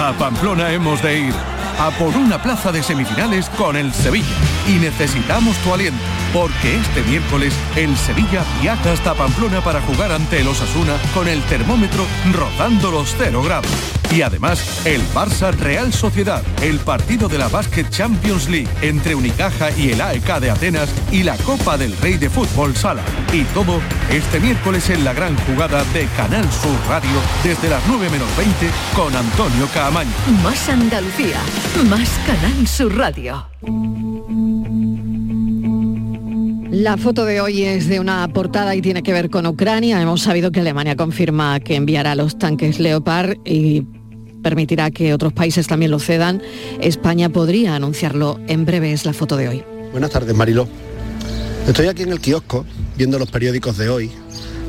A Pamplona hemos de ir a por una plaza de semifinales con el Sevilla. Y necesitamos tu aliento, porque este miércoles el Sevilla viaja hasta Pamplona para jugar ante el Osasuna con el termómetro rozando los 0 grados. Y además, el Barça Real Sociedad, el partido de la Basket Champions League entre Unicaja y el AEK de Atenas y la Copa del Rey de Fútbol Sala. Y todo este miércoles en la gran jugada de Canal Sur Radio desde las 9 menos 20 con Antonio Caamaño. Más Andalucía, más Canal Sur Radio. La foto de hoy es de una portada y tiene que ver con Ucrania. Hemos sabido que Alemania confirma que enviará los tanques Leopard y permitirá que otros países también lo cedan. España podría anunciarlo en breve, es la foto de hoy. Buenas tardes, Mariló. Estoy aquí en el kiosco viendo los periódicos de hoy,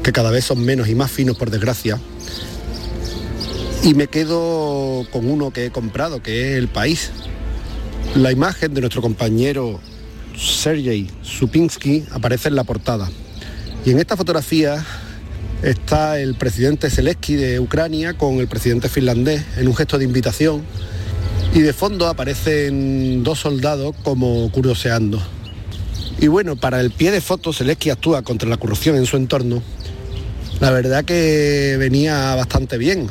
que cada vez son menos y más finos por desgracia, y me quedo con uno que he comprado, que es El País. La imagen de nuestro compañero Sergei Supinsky aparece en la portada. Y en esta fotografía está el presidente Zelensky de Ucrania con el presidente finlandés en un gesto de invitación y de fondo aparecen dos soldados como curioseando. Y bueno, para el pie de foto Zelensky actúa contra la corrupción en su entorno La verdad que venía bastante bien.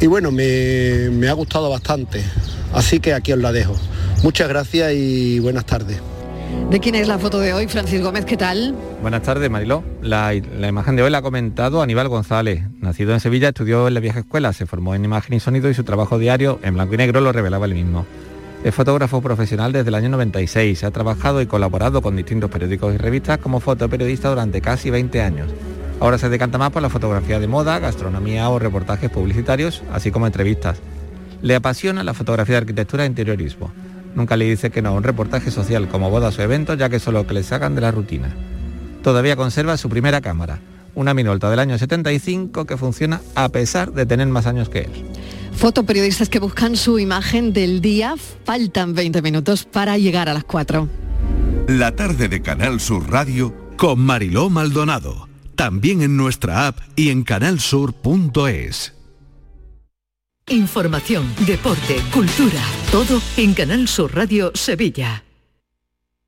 Y bueno, me, me ha gustado bastante. Así que aquí os la dejo. Muchas gracias y buenas tardes. ¿De quién es la foto de hoy, Francis Gómez? ¿Qué tal? Buenas tardes, Mariló. La, la imagen de hoy la ha comentado Aníbal González. Nacido en Sevilla, estudió en la vieja escuela, se formó en imagen y sonido y su trabajo diario en blanco y negro lo revelaba él mismo. Es fotógrafo profesional desde el año 96. Ha trabajado y colaborado con distintos periódicos y revistas como fotoperiodista durante casi 20 años. Ahora se decanta más por la fotografía de moda, gastronomía o reportajes publicitarios, así como entrevistas. Le apasiona la fotografía de arquitectura e interiorismo. Nunca le dice que no a un reportaje social como bodas o eventos, ya que eso es lo que le sacan de la rutina. Todavía conserva su primera cámara, una Minolta del año 75 que funciona a pesar de tener más años que él. Fotoperiodistas que buscan su imagen del día. Faltan 20 minutos para llegar a las 4. La tarde de Canal Sur Radio con Mariló Maldonado. También en nuestra app y en canalsur.es. Información, deporte, cultura, todo en Canal Sur Radio Sevilla.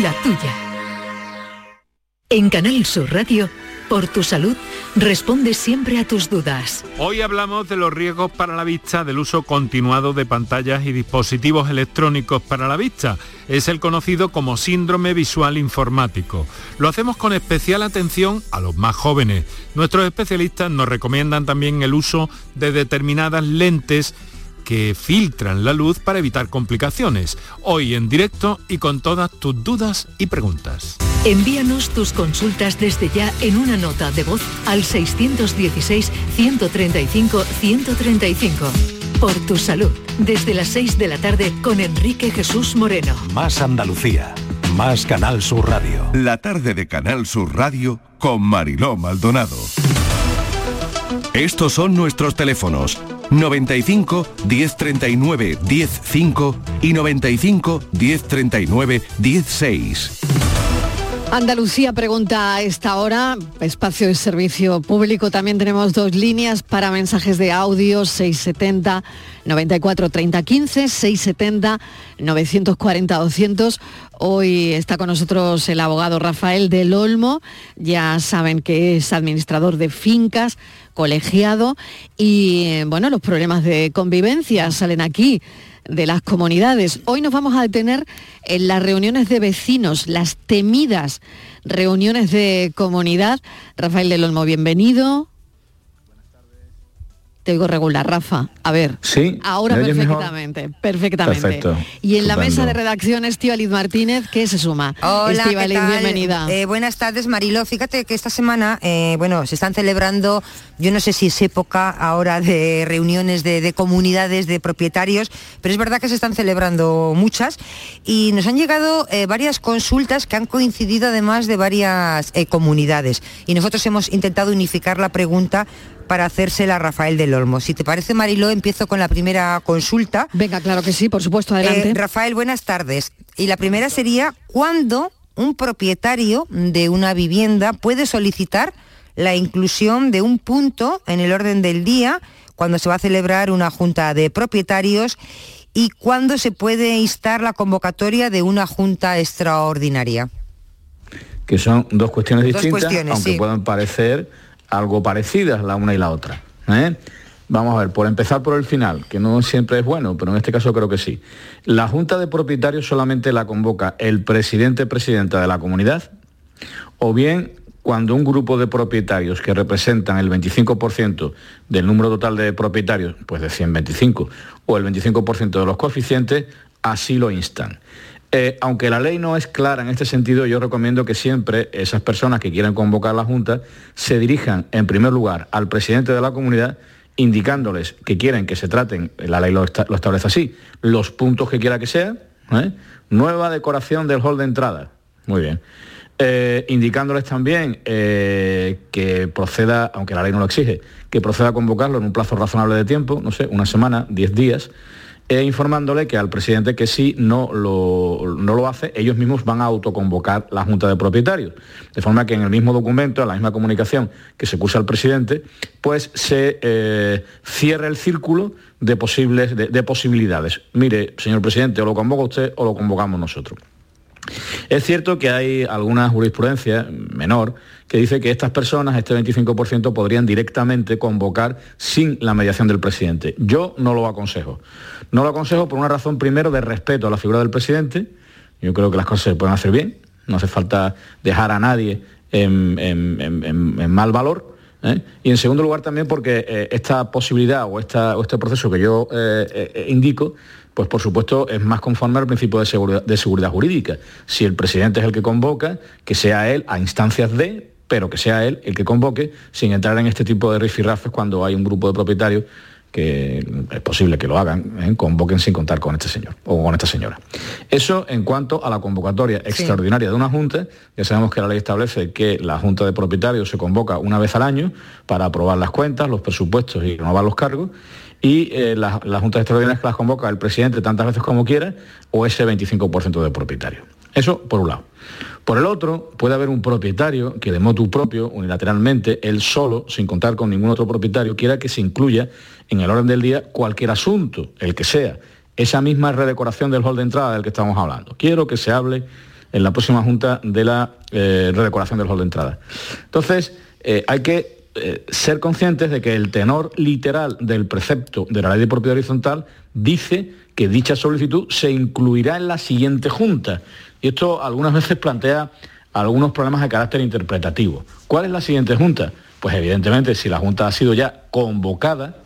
La tuya. En Canal Sur Radio, por tu salud, responde siempre a tus dudas. Hoy hablamos de los riesgos para la vista del uso continuado de pantallas y dispositivos electrónicos para la vista. Es el conocido como síndrome visual informático. Lo hacemos con especial atención a los más jóvenes. Nuestros especialistas nos recomiendan también el uso de determinadas lentes que filtran la luz para evitar complicaciones. Hoy en directo y con todas tus dudas y preguntas. Envíanos tus consultas desde ya en una nota de voz al 616-135-135. Por tu salud, desde las 6 de la tarde con Enrique Jesús Moreno. Más Andalucía, más Canal Sur Radio. La tarde de Canal Sur Radio con Mariló Maldonado. Estos son nuestros teléfonos 95 1039 105 y 95 1039 16. Andalucía pregunta a esta hora, espacio de servicio público. También tenemos dos líneas para mensajes de audio, 670 94 30 15, 670 940 200. Hoy está con nosotros el abogado Rafael del Olmo. Ya saben que es administrador de fincas, colegiado y bueno, los problemas de convivencia salen aquí de las comunidades. Hoy nos vamos a detener en las reuniones de vecinos, las temidas reuniones de comunidad. Rafael del Olmo, bienvenido. Te oigo regular, Rafa. A ver. Sí. Ahora perfectamente, perfectamente. Perfecto. Y en la mesa de redacción, Estíbaliz Martínez, ¿qué se suma? Hola, Estíbaliz, ¿qué tal? bienvenida. Eh, buenas tardes, Marilo. Fíjate que esta semana, eh, bueno, se están celebrando, yo no sé si es época ahora de reuniones de, de comunidades, de propietarios, pero es verdad que se están celebrando muchas y nos han llegado eh, varias consultas que han coincidido además de varias eh, comunidades y nosotros hemos intentado unificar la pregunta para hacérsela a Rafael del Olmo. Si te parece, Mariló, empiezo con la primera consulta. Venga, claro que sí, por supuesto, adelante. Eh, Rafael, buenas tardes. Y la primera sería, ¿cuándo un propietario de una vivienda puede solicitar la inclusión de un punto en el orden del día cuando se va a celebrar una junta de propietarios y cuándo se puede instar la convocatoria de una junta extraordinaria? que son dos cuestiones Dos distintas, cuestiones, aunque sí. puedan parecer algo parecidas la una y la otra. ¿eh? Vamos a ver, por empezar por el final, que no siempre es bueno, pero en este caso creo que sí. La Junta de Propietarios solamente la convoca el presidente presidenta de la comunidad, o bien cuando un grupo de propietarios que representan el 25% del número total de propietarios, pues de 125, o el 25% de los coeficientes, así lo instan. Eh, aunque la ley no es clara en este sentido, yo recomiendo que siempre esas personas que quieran convocar la Junta se dirijan en primer lugar al presidente de la comunidad indicándoles que quieren que se traten, la ley lo, establece así, los puntos que quiera que sea, ¿eh? nueva decoración del hall de entrada, muy bien, eh, indicándoles también que proceda, aunque la ley no lo exige, que proceda a convocarlo en un plazo razonable de tiempo, no sé, una semana, diez días, e informándole que al presidente que sí no lo, no lo hace, ellos mismos van a autoconvocar la Junta de Propietarios. De forma que en el mismo documento, en la misma comunicación que se puso al presidente, pues se eh, cierra el círculo de, posibles, de posibilidades. Mire, señor presidente, o lo convoca usted o lo convocamos nosotros. Es cierto que hay alguna jurisprudencia menor que dice que estas personas, este 25%, podrían directamente convocar sin la mediación del presidente. Yo no lo aconsejo. No lo aconsejo por una razón primero de respeto a la figura del presidente. Yo creo que las cosas se pueden hacer bien. No hace falta dejar a nadie en, mal valor. ¿Eh? Y en segundo lugar también porque eh, esta posibilidad o, este proceso que yo eh, indico pues por supuesto es más conforme al principio de seguridad, de seguridad jurídica. Si el presidente es el que convoca, que sea él a instancias de, pero que sea él el que convoque, sin entrar en este tipo de rifirrafes cuando hay un grupo de propietarios que es posible que lo hagan, ¿eh? convoquen sin contar con este señor o con esta señora. Eso en cuanto a la convocatoria extraordinaria de una Junta, ya sabemos que la ley establece que la Junta de Propietarios se convoca una vez al año para aprobar las cuentas, los presupuestos y renovar los cargos, y eh, las juntas extraordinarias que las convoca el presidente tantas veces como quiera o ese 25% de propietario. Eso por un lado. Por el otro, puede haber un propietario que de motu propio, unilateralmente, él solo, sin contar con ningún otro propietario, quiera que se incluya en el orden del día cualquier asunto, el que sea. Esa misma redecoración del hall de entrada del que estamos hablando. Quiero que se hable en la próxima junta de la eh, redecoración del hall de entrada. Entonces, eh, hay que eh, ser conscientes de que el tenor literal del precepto de la ley de propiedad horizontal dice que dicha solicitud se incluirá en la siguiente junta. Y esto algunas veces plantea algunos problemas de carácter interpretativo. ¿Cuál es la siguiente junta? Pues evidentemente si la junta ha sido ya convocada,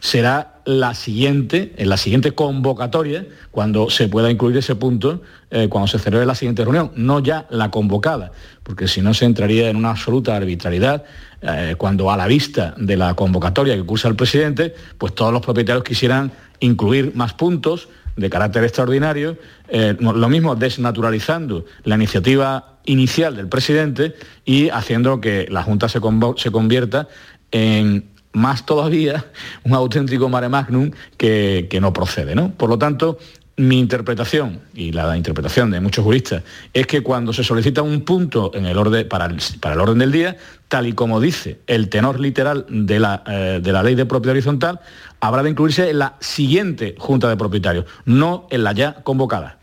será la siguiente, en la siguiente convocatoria, cuando se pueda incluir ese punto, eh, cuando se celebre la siguiente reunión, no ya la convocada, porque si no se entraría en una absoluta arbitrariedad eh, cuando a la vista de la convocatoria que cursa el presidente, pues todos los propietarios quisieran incluir más puntos de carácter extraordinario, eh, lo mismo desnaturalizando la iniciativa inicial del presidente y haciendo que la Junta se, convierta en más todavía un auténtico mare magnum que, que no procede. ¿no? Por lo tanto, mi interpretación y la interpretación de muchos juristas es que cuando se solicita un punto en el orden, para, el, para el orden del día, tal y como dice el tenor literal de la, eh, de la ley de propiedad horizontal, habrá de incluirse en la siguiente Junta de Propietarios, no en la ya convocada.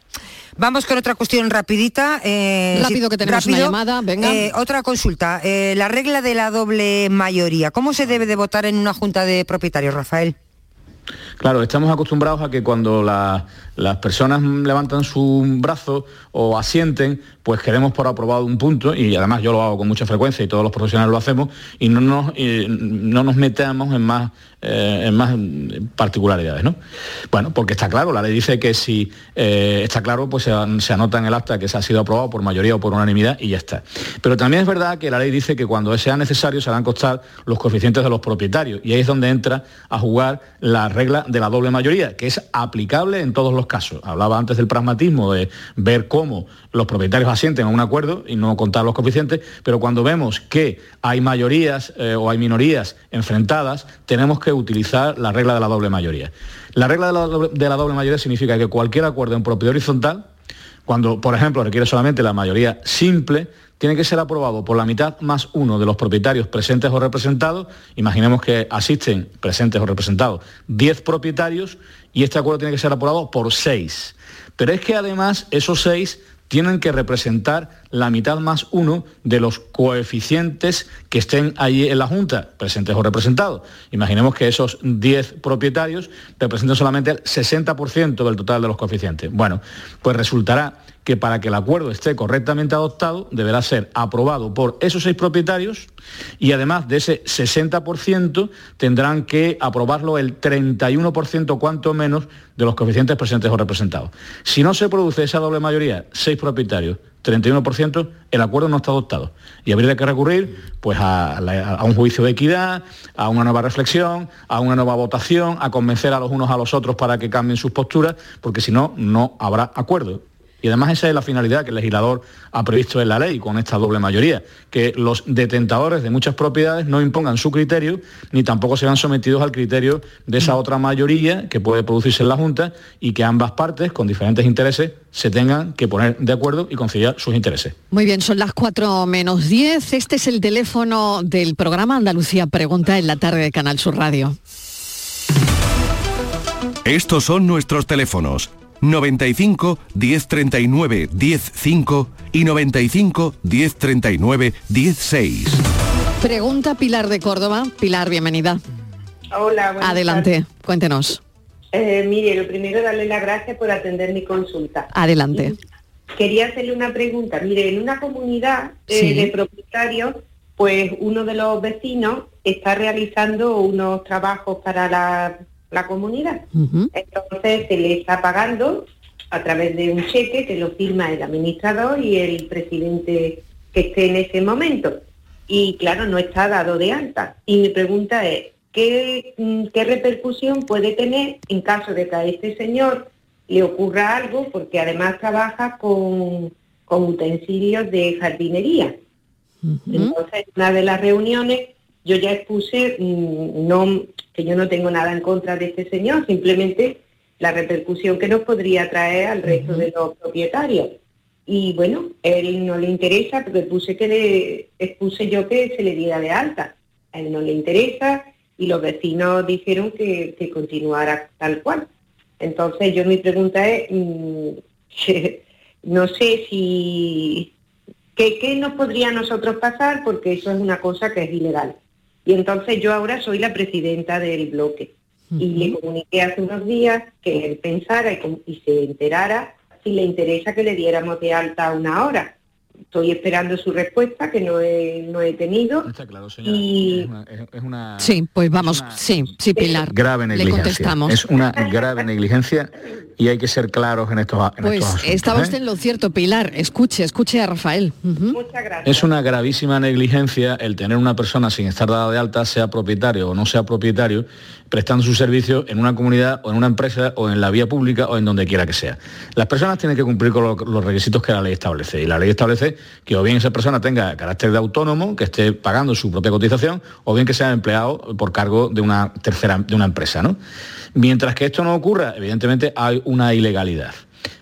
Vamos con otra cuestión rapidita. Eh, Rápido que tenemos una llamada, venga. Eh, otra consulta. la regla de la doble mayoría. ¿Cómo se debe de votar en una junta de propietarios, Rafael? Claro, estamos acostumbrados a que cuando las personas levantan su brazo o asienten, pues queremos por aprobado un punto, y además yo lo hago con mucha frecuencia y todos los profesionales lo hacemos, y no nos, no nos metamos en más, eh, en más particularidades. ¿no? Bueno, porque está claro, la ley dice que si eh, está claro, pues se, anota en el acta que se ha sido aprobado por mayoría o por unanimidad y ya está. Pero también es verdad que la ley dice que cuando sea necesario se van a costar los coeficientes de los propietarios, y ahí es donde entra a jugar la regla de la doble mayoría, que es aplicable en todos los casos. Hablaba antes del pragmatismo, de ver cómo los propietarios asienten a un acuerdo y no contar los coeficientes, pero cuando vemos que hay mayorías eh, o hay minorías enfrentadas, tenemos que utilizar la regla de la doble mayoría. La regla de la doble, de la doble mayoría significa que cualquier acuerdo en propiedad horizontal, cuando, por ejemplo, requiere solamente la mayoría simple, tiene que ser aprobado por la mitad más uno de los propietarios presentes o representados. Imaginemos que asisten presentes o representados 10 propietarios y este acuerdo tiene que ser aprobado por seis. Pero es que además esos seis tienen que representar la mitad más uno de los coeficientes que estén ahí en la Junta, presentes o representados. Imaginemos que esos 10 propietarios representan solamente el 60% del total de los coeficientes. Bueno, pues resultará que para que el acuerdo esté correctamente adoptado deberá ser aprobado por esos seis propietarios y además de ese 60% tendrán que aprobarlo el 31% cuanto menos de los coeficientes presentes o representados. Si no se produce esa doble mayoría, seis propietarios, 31%, el acuerdo no está adoptado. Y habría que recurrir pues, a, a, un juicio de equidad, a una nueva reflexión, a una nueva votación, a convencer a los unos a los otros para que cambien sus posturas, porque si no, no habrá acuerdo. Y además esa es la finalidad que el legislador ha previsto en la ley con esta doble mayoría, que los detentadores de muchas propiedades no impongan su criterio ni tampoco sean sometidos al criterio de esa otra mayoría que puede producirse en la Junta y que ambas partes, con diferentes intereses, se tengan que poner de acuerdo y conciliar sus intereses. Muy bien, son las 4 menos 10. Este es el teléfono del programa Andalucía Pregunta en la tarde de Canal Sur Radio. Estos son nuestros teléfonos 95 1039 105 y 95 1039 16. Pregunta Pilar de Córdoba. Pilar, bienvenida. Hola, buenas Adelante, tardes. cuéntenos. Eh, mire, lo primero darle las gracias por atender mi consulta. Adelante. Quería hacerle una pregunta. Mire, en una comunidad eh, Sí. de propietarios, pues uno de los vecinos está realizando unos trabajos para la, la comunidad. Entonces se le está pagando a través de un cheque que lo firma el administrador y el presidente que esté en ese momento. Y claro, no está dado de alta. Y mi pregunta es, ¿qué, mm, qué repercusión puede tener en caso de que a este señor le ocurra algo? Porque además trabaja con, con utensilios de jardinería. Entonces, en una de las reuniones yo ya expuse mm, no, que yo no tengo nada en contra de este señor, simplemente la repercusión que nos podría traer al resto de los propietarios. Y bueno, él no le interesa porque puse que le, expuse yo que se le diera de alta. A él no le interesa y los vecinos dijeron que, que continuara tal cual. Entonces yo mi pregunta es, mm, no sé si ¿Qué, ¿Qué nos podría a nosotros pasar? Porque eso es una cosa que es ilegal. Y entonces yo ahora soy la presidenta del bloque. Y le comuniqué hace unos días que él pensara y, se enterara si le interesa que le diéramos de alta una hora. Estoy esperando su respuesta, que no he, no he tenido. y Es una Sí, pues vamos, sí, sí, Pilar. grave Le negligencia. contestamos. Es una grave negligencia y hay que ser claros en estos, en Pues estos asuntos. estaba ¿eh? usted en lo cierto, Pilar. Escuche, escuche a Rafael. Ujú. Es una gravísima negligencia el tener una persona sin estar dada de alta, sea propietario o no sea propietario, prestando su servicio en una comunidad o en una empresa o en la vía pública o en donde quiera que sea. Las personas tienen que cumplir con lo- los requisitos que la ley establece y la ley establece que o bien esa persona tenga carácter de autónomo, que esté pagando su propia cotización, o bien que sea empleado por cargo de una tercera de una empresa, ¿no? Mientras que esto no ocurra, evidentemente hay una ilegalidad.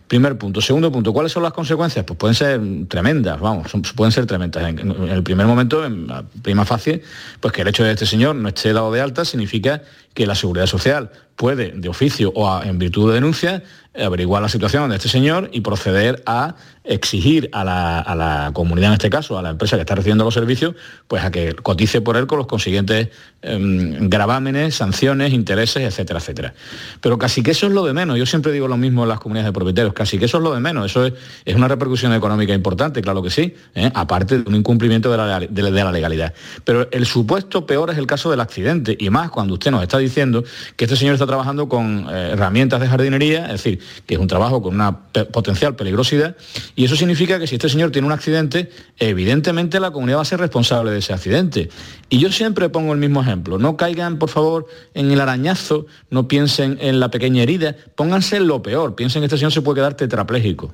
Primer punto. Segundo punto, ¿cuáles son las consecuencias? Pues pueden ser tremendas, vamos, pueden ser tremendas. En, el primer momento, en la prima facie, pues que el hecho de este señor no esté dado de alta significa que la Seguridad Social puede, de oficio o en virtud de denuncia, averiguar la situación de este señor y proceder a exigir a la, a la comunidad, en este caso, a la empresa que está recibiendo los servicios, pues a que cotice por él con los consiguientes em, gravámenes, sanciones, intereses, etcétera, etcétera. Pero casi que eso es lo de menos. Yo siempre digo lo mismo en las comunidades de propietarios, casi que eso es lo de menos. Eso es, es una repercusión económica importante, claro que sí, ¿eh? aparte de un incumplimiento de la, de la- legalidad. Pero el supuesto peor es el caso del accidente, y más cuando usted nos está diciendo que este señor está trabajando con eh, herramientas de jardinería, es decir, que es un trabajo con una potencial peligrosidad, y eso significa que si este señor tiene un accidente, evidentemente la comunidad va a ser responsable de ese accidente. Y yo siempre pongo el mismo ejemplo, no caigan por favor en el arañazo, no piensen en la pequeña herida, pónganse en lo peor, piensen que este señor se puede quedar tetrapléjico,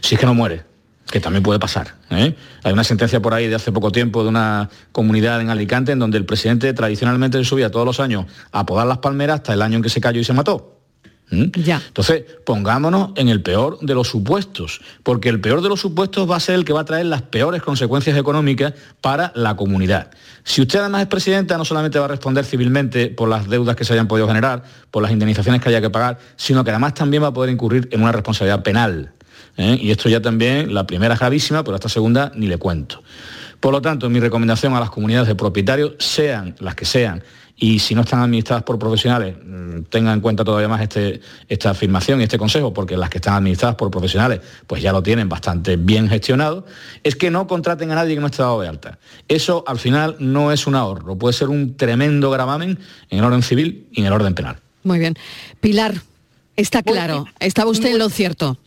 si es que no muere que también puede pasar. ¿eh? Hay una sentencia por ahí de hace poco tiempo de una comunidad en Alicante en donde el presidente tradicionalmente subía todos los años a podar las palmeras hasta el año en que se cayó y se mató. ¿Mm? Entonces, pongámonos en el peor de los supuestos, porque el peor de los supuestos va a ser el que va a traer las peores consecuencias económicas para la comunidad. Si usted además es presidenta, no solamente va a responder civilmente por las deudas que se hayan podido generar, por las indemnizaciones que haya que pagar, sino que además también va a poder incurrir en una responsabilidad penal ¿eh? Y esto ya también, la primera es gravísima, pero esta segunda ni le cuento. Por lo tanto, mi recomendación a las comunidades de propietarios, sean las que sean, y si no están administradas por profesionales, tengan en cuenta todavía más este, esta afirmación y este consejo, porque las que están administradas por profesionales pues ya lo tienen bastante bien gestionado, es que no contraten a nadie que no esté dado de alta. Eso al final no es un ahorro, puede ser un tremendo gravamen en el orden civil y en el orden penal. Muy bien. Pilar, está claro, estaba usted en lo cierto.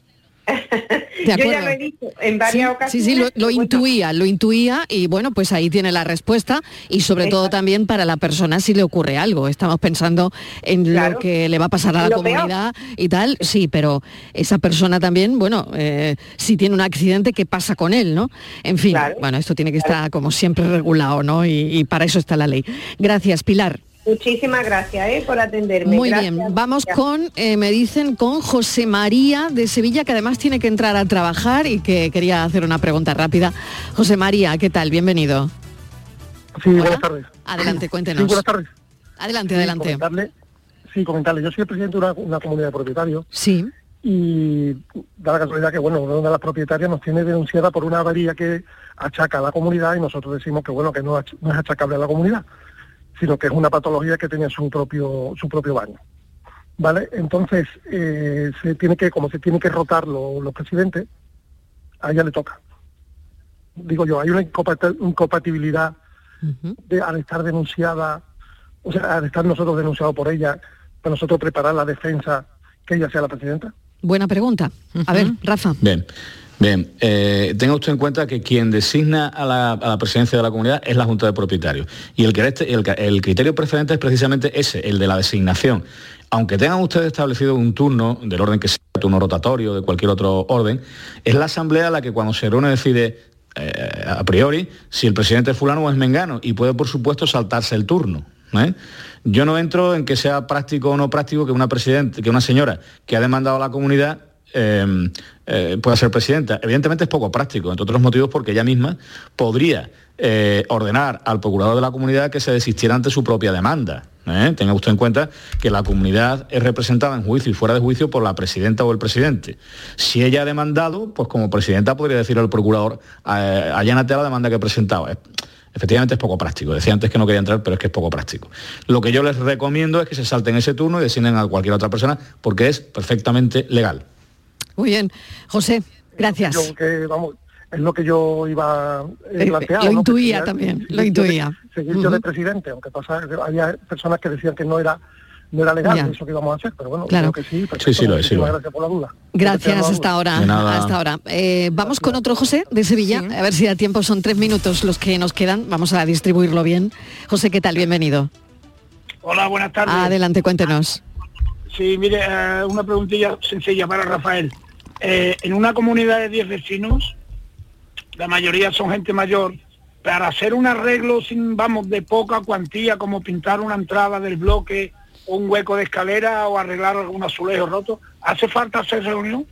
Yo ya lo he dicho en varias Sí, ocasiones. sí, lo, lo intuía, lo intuía y bueno, pues ahí tiene la respuesta y sobre todo también para la persona si le ocurre algo. Estamos pensando en lo que le va a pasar a la Lo peor. comunidad y tal, sí, pero esa persona también, bueno, eh, si tiene un accidente, ¿qué pasa con él, no? En fin, bueno, esto tiene que estar como siempre regulado, ¿no? Y, y para eso está la ley. Gracias, Pilar. Muchísimas gracias eh, por atenderme. Muy Gracias, bien, vamos gracias. con, eh, me dicen, con José María de Sevilla, que además tiene que entrar a trabajar y que quería hacer una pregunta rápida. José María, ¿qué tal? Bienvenido. Sí, buenas tardes. Adelante, cuéntenos. Sí, buenas tardes. Adelante, Sí, adelante. Comentarle, sí, comentarle. Yo soy el presidente de una, una comunidad de propietarios Sí. y da la casualidad que, bueno, una de las propietarias nos tiene denunciada por una avería que achaca a la comunidad y nosotros decimos que, bueno, que no, ach- no es achacable a la comunidad, sino que es una patología que tenía su propio, su propio baño. ¿Vale? Entonces, eh, se tiene que, como se tiene que rotar lo- los presidentes, a ella le toca. Digo yo, hay una incompatibilidad de, al estar denunciada, o sea, al estar nosotros denunciados por ella, para nosotros preparar la defensa, que ella sea la presidenta. Buena pregunta. A ver, Rafa. Bien, bien. Eh, tenga usted en cuenta que quien designa a la, a la presidencia de la comunidad es la Junta de Propietarios. Y el, que- el, criterio preferente es precisamente ese, el de la designación. Aunque tengan ustedes establecido un turno, del orden que sea, turno rotatorio, de cualquier otro orden, es la Asamblea la que cuando se reúne decide eh, a priori si el presidente es fulano o es mengano y puede por supuesto saltarse el turno. ¿eh? Yo no entro en que sea práctico o no práctico que una presidente, que una señora que ha demandado a la comunidad eh, eh, pueda ser presidenta. Evidentemente es poco práctico, entre otros motivos porque ella misma podría eh, ordenar al procurador de la comunidad que se desistiera ante su propia demanda. ¿eh? Tenga usted en cuenta que la comunidad es representada en juicio y fuera de juicio por la presidenta o el presidente. Si ella ha demandado, pues como presidenta podría decir al procurador, eh, allánate a la demanda que. Eh, Efectivamente es poco práctico. Decía antes que no quería entrar, pero es que es poco práctico. Lo que yo les recomiendo es que se salten ese turno y designen a cualquier otra persona porque es perfectamente legal. Muy bien. José, gracias. Yo que, vamos, es lo que yo iba eh, Eh, planteado. lo intuía seguir- también, lo yo de- intuía. Seguir yo de presidente, aunque pasa que había personas que decían que no era no era legal Ya. eso que íbamos a hacer, pero bueno, Claro. creo que sí. Sí, sí lo es, sí lo gracias por la duda. Gracias hasta ahora. Hasta ahora. Eh, vamos con otro José de Sevilla. A ver si da tiempo. Son tres minutos los que nos quedan. Vamos a distribuirlo bien. José, ¿qué tal? Bienvenido. Hola, buenas tardes. Adelante, cuéntenos. Sí, mire, eh, una preguntilla sencilla para Rafael. Eh, en una comunidad de 10 vecinos, la mayoría son gente mayor, para hacer un arreglo sin, vamos, de poca cuantía, como pintar una entrada del bloque, un hueco de escalera o arreglar algún azulejo roto, ¿hace falta hacer reunión?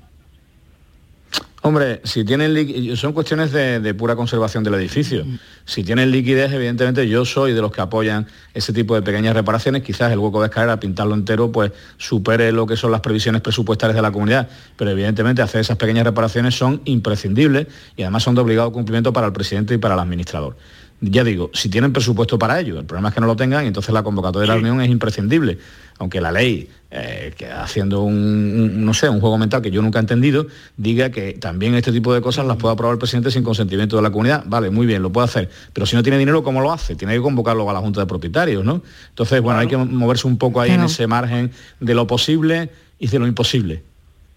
Hombre, si tienen son cuestiones de, de pura conservación del edificio. Si tienen liquidez, evidentemente yo soy de los que apoyan ese tipo de pequeñas reparaciones. Quizás el hueco de escalera, pintarlo entero, pues supere lo que son las previsiones presupuestarias de la comunidad. Pero evidentemente hacer esas pequeñas reparaciones son imprescindibles y además son de obligado cumplimiento para el presidente y para el administrador. Ya digo, si tienen presupuesto para ello, el problema es que no lo tengan y entonces la convocatoria de la reunión es imprescindible. Aunque la ley, eh, que haciendo un, un- no sé, un juego mental que yo nunca he entendido, diga que también este tipo de cosas las puede aprobar el presidente sin consentimiento de la comunidad. Vale, muy bien, lo puede hacer. Pero si no tiene dinero, ¿cómo lo hace? Tiene que convocarlo a la Junta de Propietarios, ¿no? Entonces, bueno, hay que moverse un poco ahí en ese margen de lo posible y de lo imposible.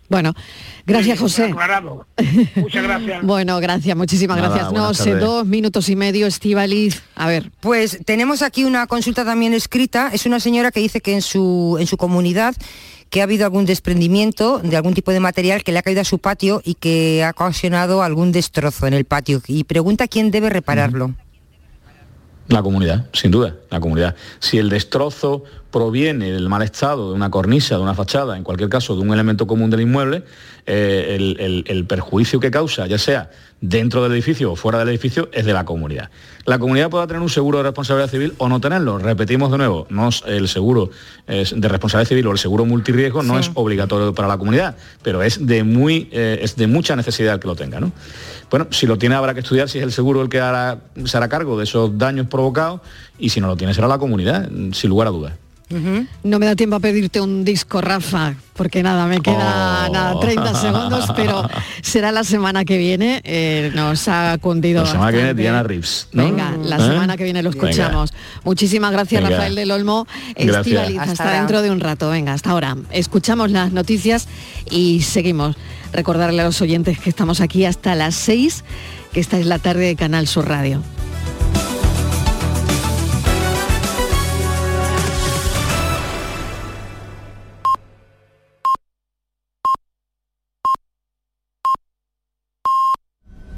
Bueno, gracias José. Aclarado. Muchas gracias. Bueno, gracias, muchísimas Nada, gracias. No sé, dos minutos y medio, Estivaliz. A ver. Pues tenemos aquí una consulta también escrita. Es una señora que dice que en su, en su comunidad que ha habido algún desprendimiento de algún tipo de material que le ha caído a su patio y que ha ocasionado algún destrozo en el patio. Y pregunta quién debe repararlo. La comunidad, sin duda, la comunidad. Si el destrozo proviene del mal estado de una cornisa, de una fachada, en cualquier caso de un elemento común del inmueble, eh, el, el perjuicio que causa, ya sea dentro del edificio o fuera del edificio, es de la comunidad. La comunidad puede tener un seguro de responsabilidad civil o no tenerlo. Repetimos de nuevo, no es el seguro de responsabilidad civil o el seguro multirriesgo no es obligatorio para la comunidad, pero es de, muy, eh, es de mucha necesidad que lo tenga. ¿no? Bueno, si lo tiene habrá que estudiar si es el seguro el que hará, se hará cargo de esos daños provocados y si no lo tiene será la comunidad, sin lugar a dudas. No me da tiempo a pedirte un disco, Rafa, porque nada, me queda Oh. nada, 30 segundos, pero será la semana que viene. eh, nos ha cundido. La semana que viene. Diana Reeves. ¿no? Venga, la ¿Eh? semana que viene lo Venga. escuchamos. Muchísimas gracias, Venga. Rafael del Olmo. Gracias. Estivaliz, Hasta hasta, dentro de un rato. Venga, hasta ahora. Escuchamos las noticias y seguimos. Recordarle a los oyentes que estamos aquí hasta las 6, que esta es la tarde de Canal Sur Radio.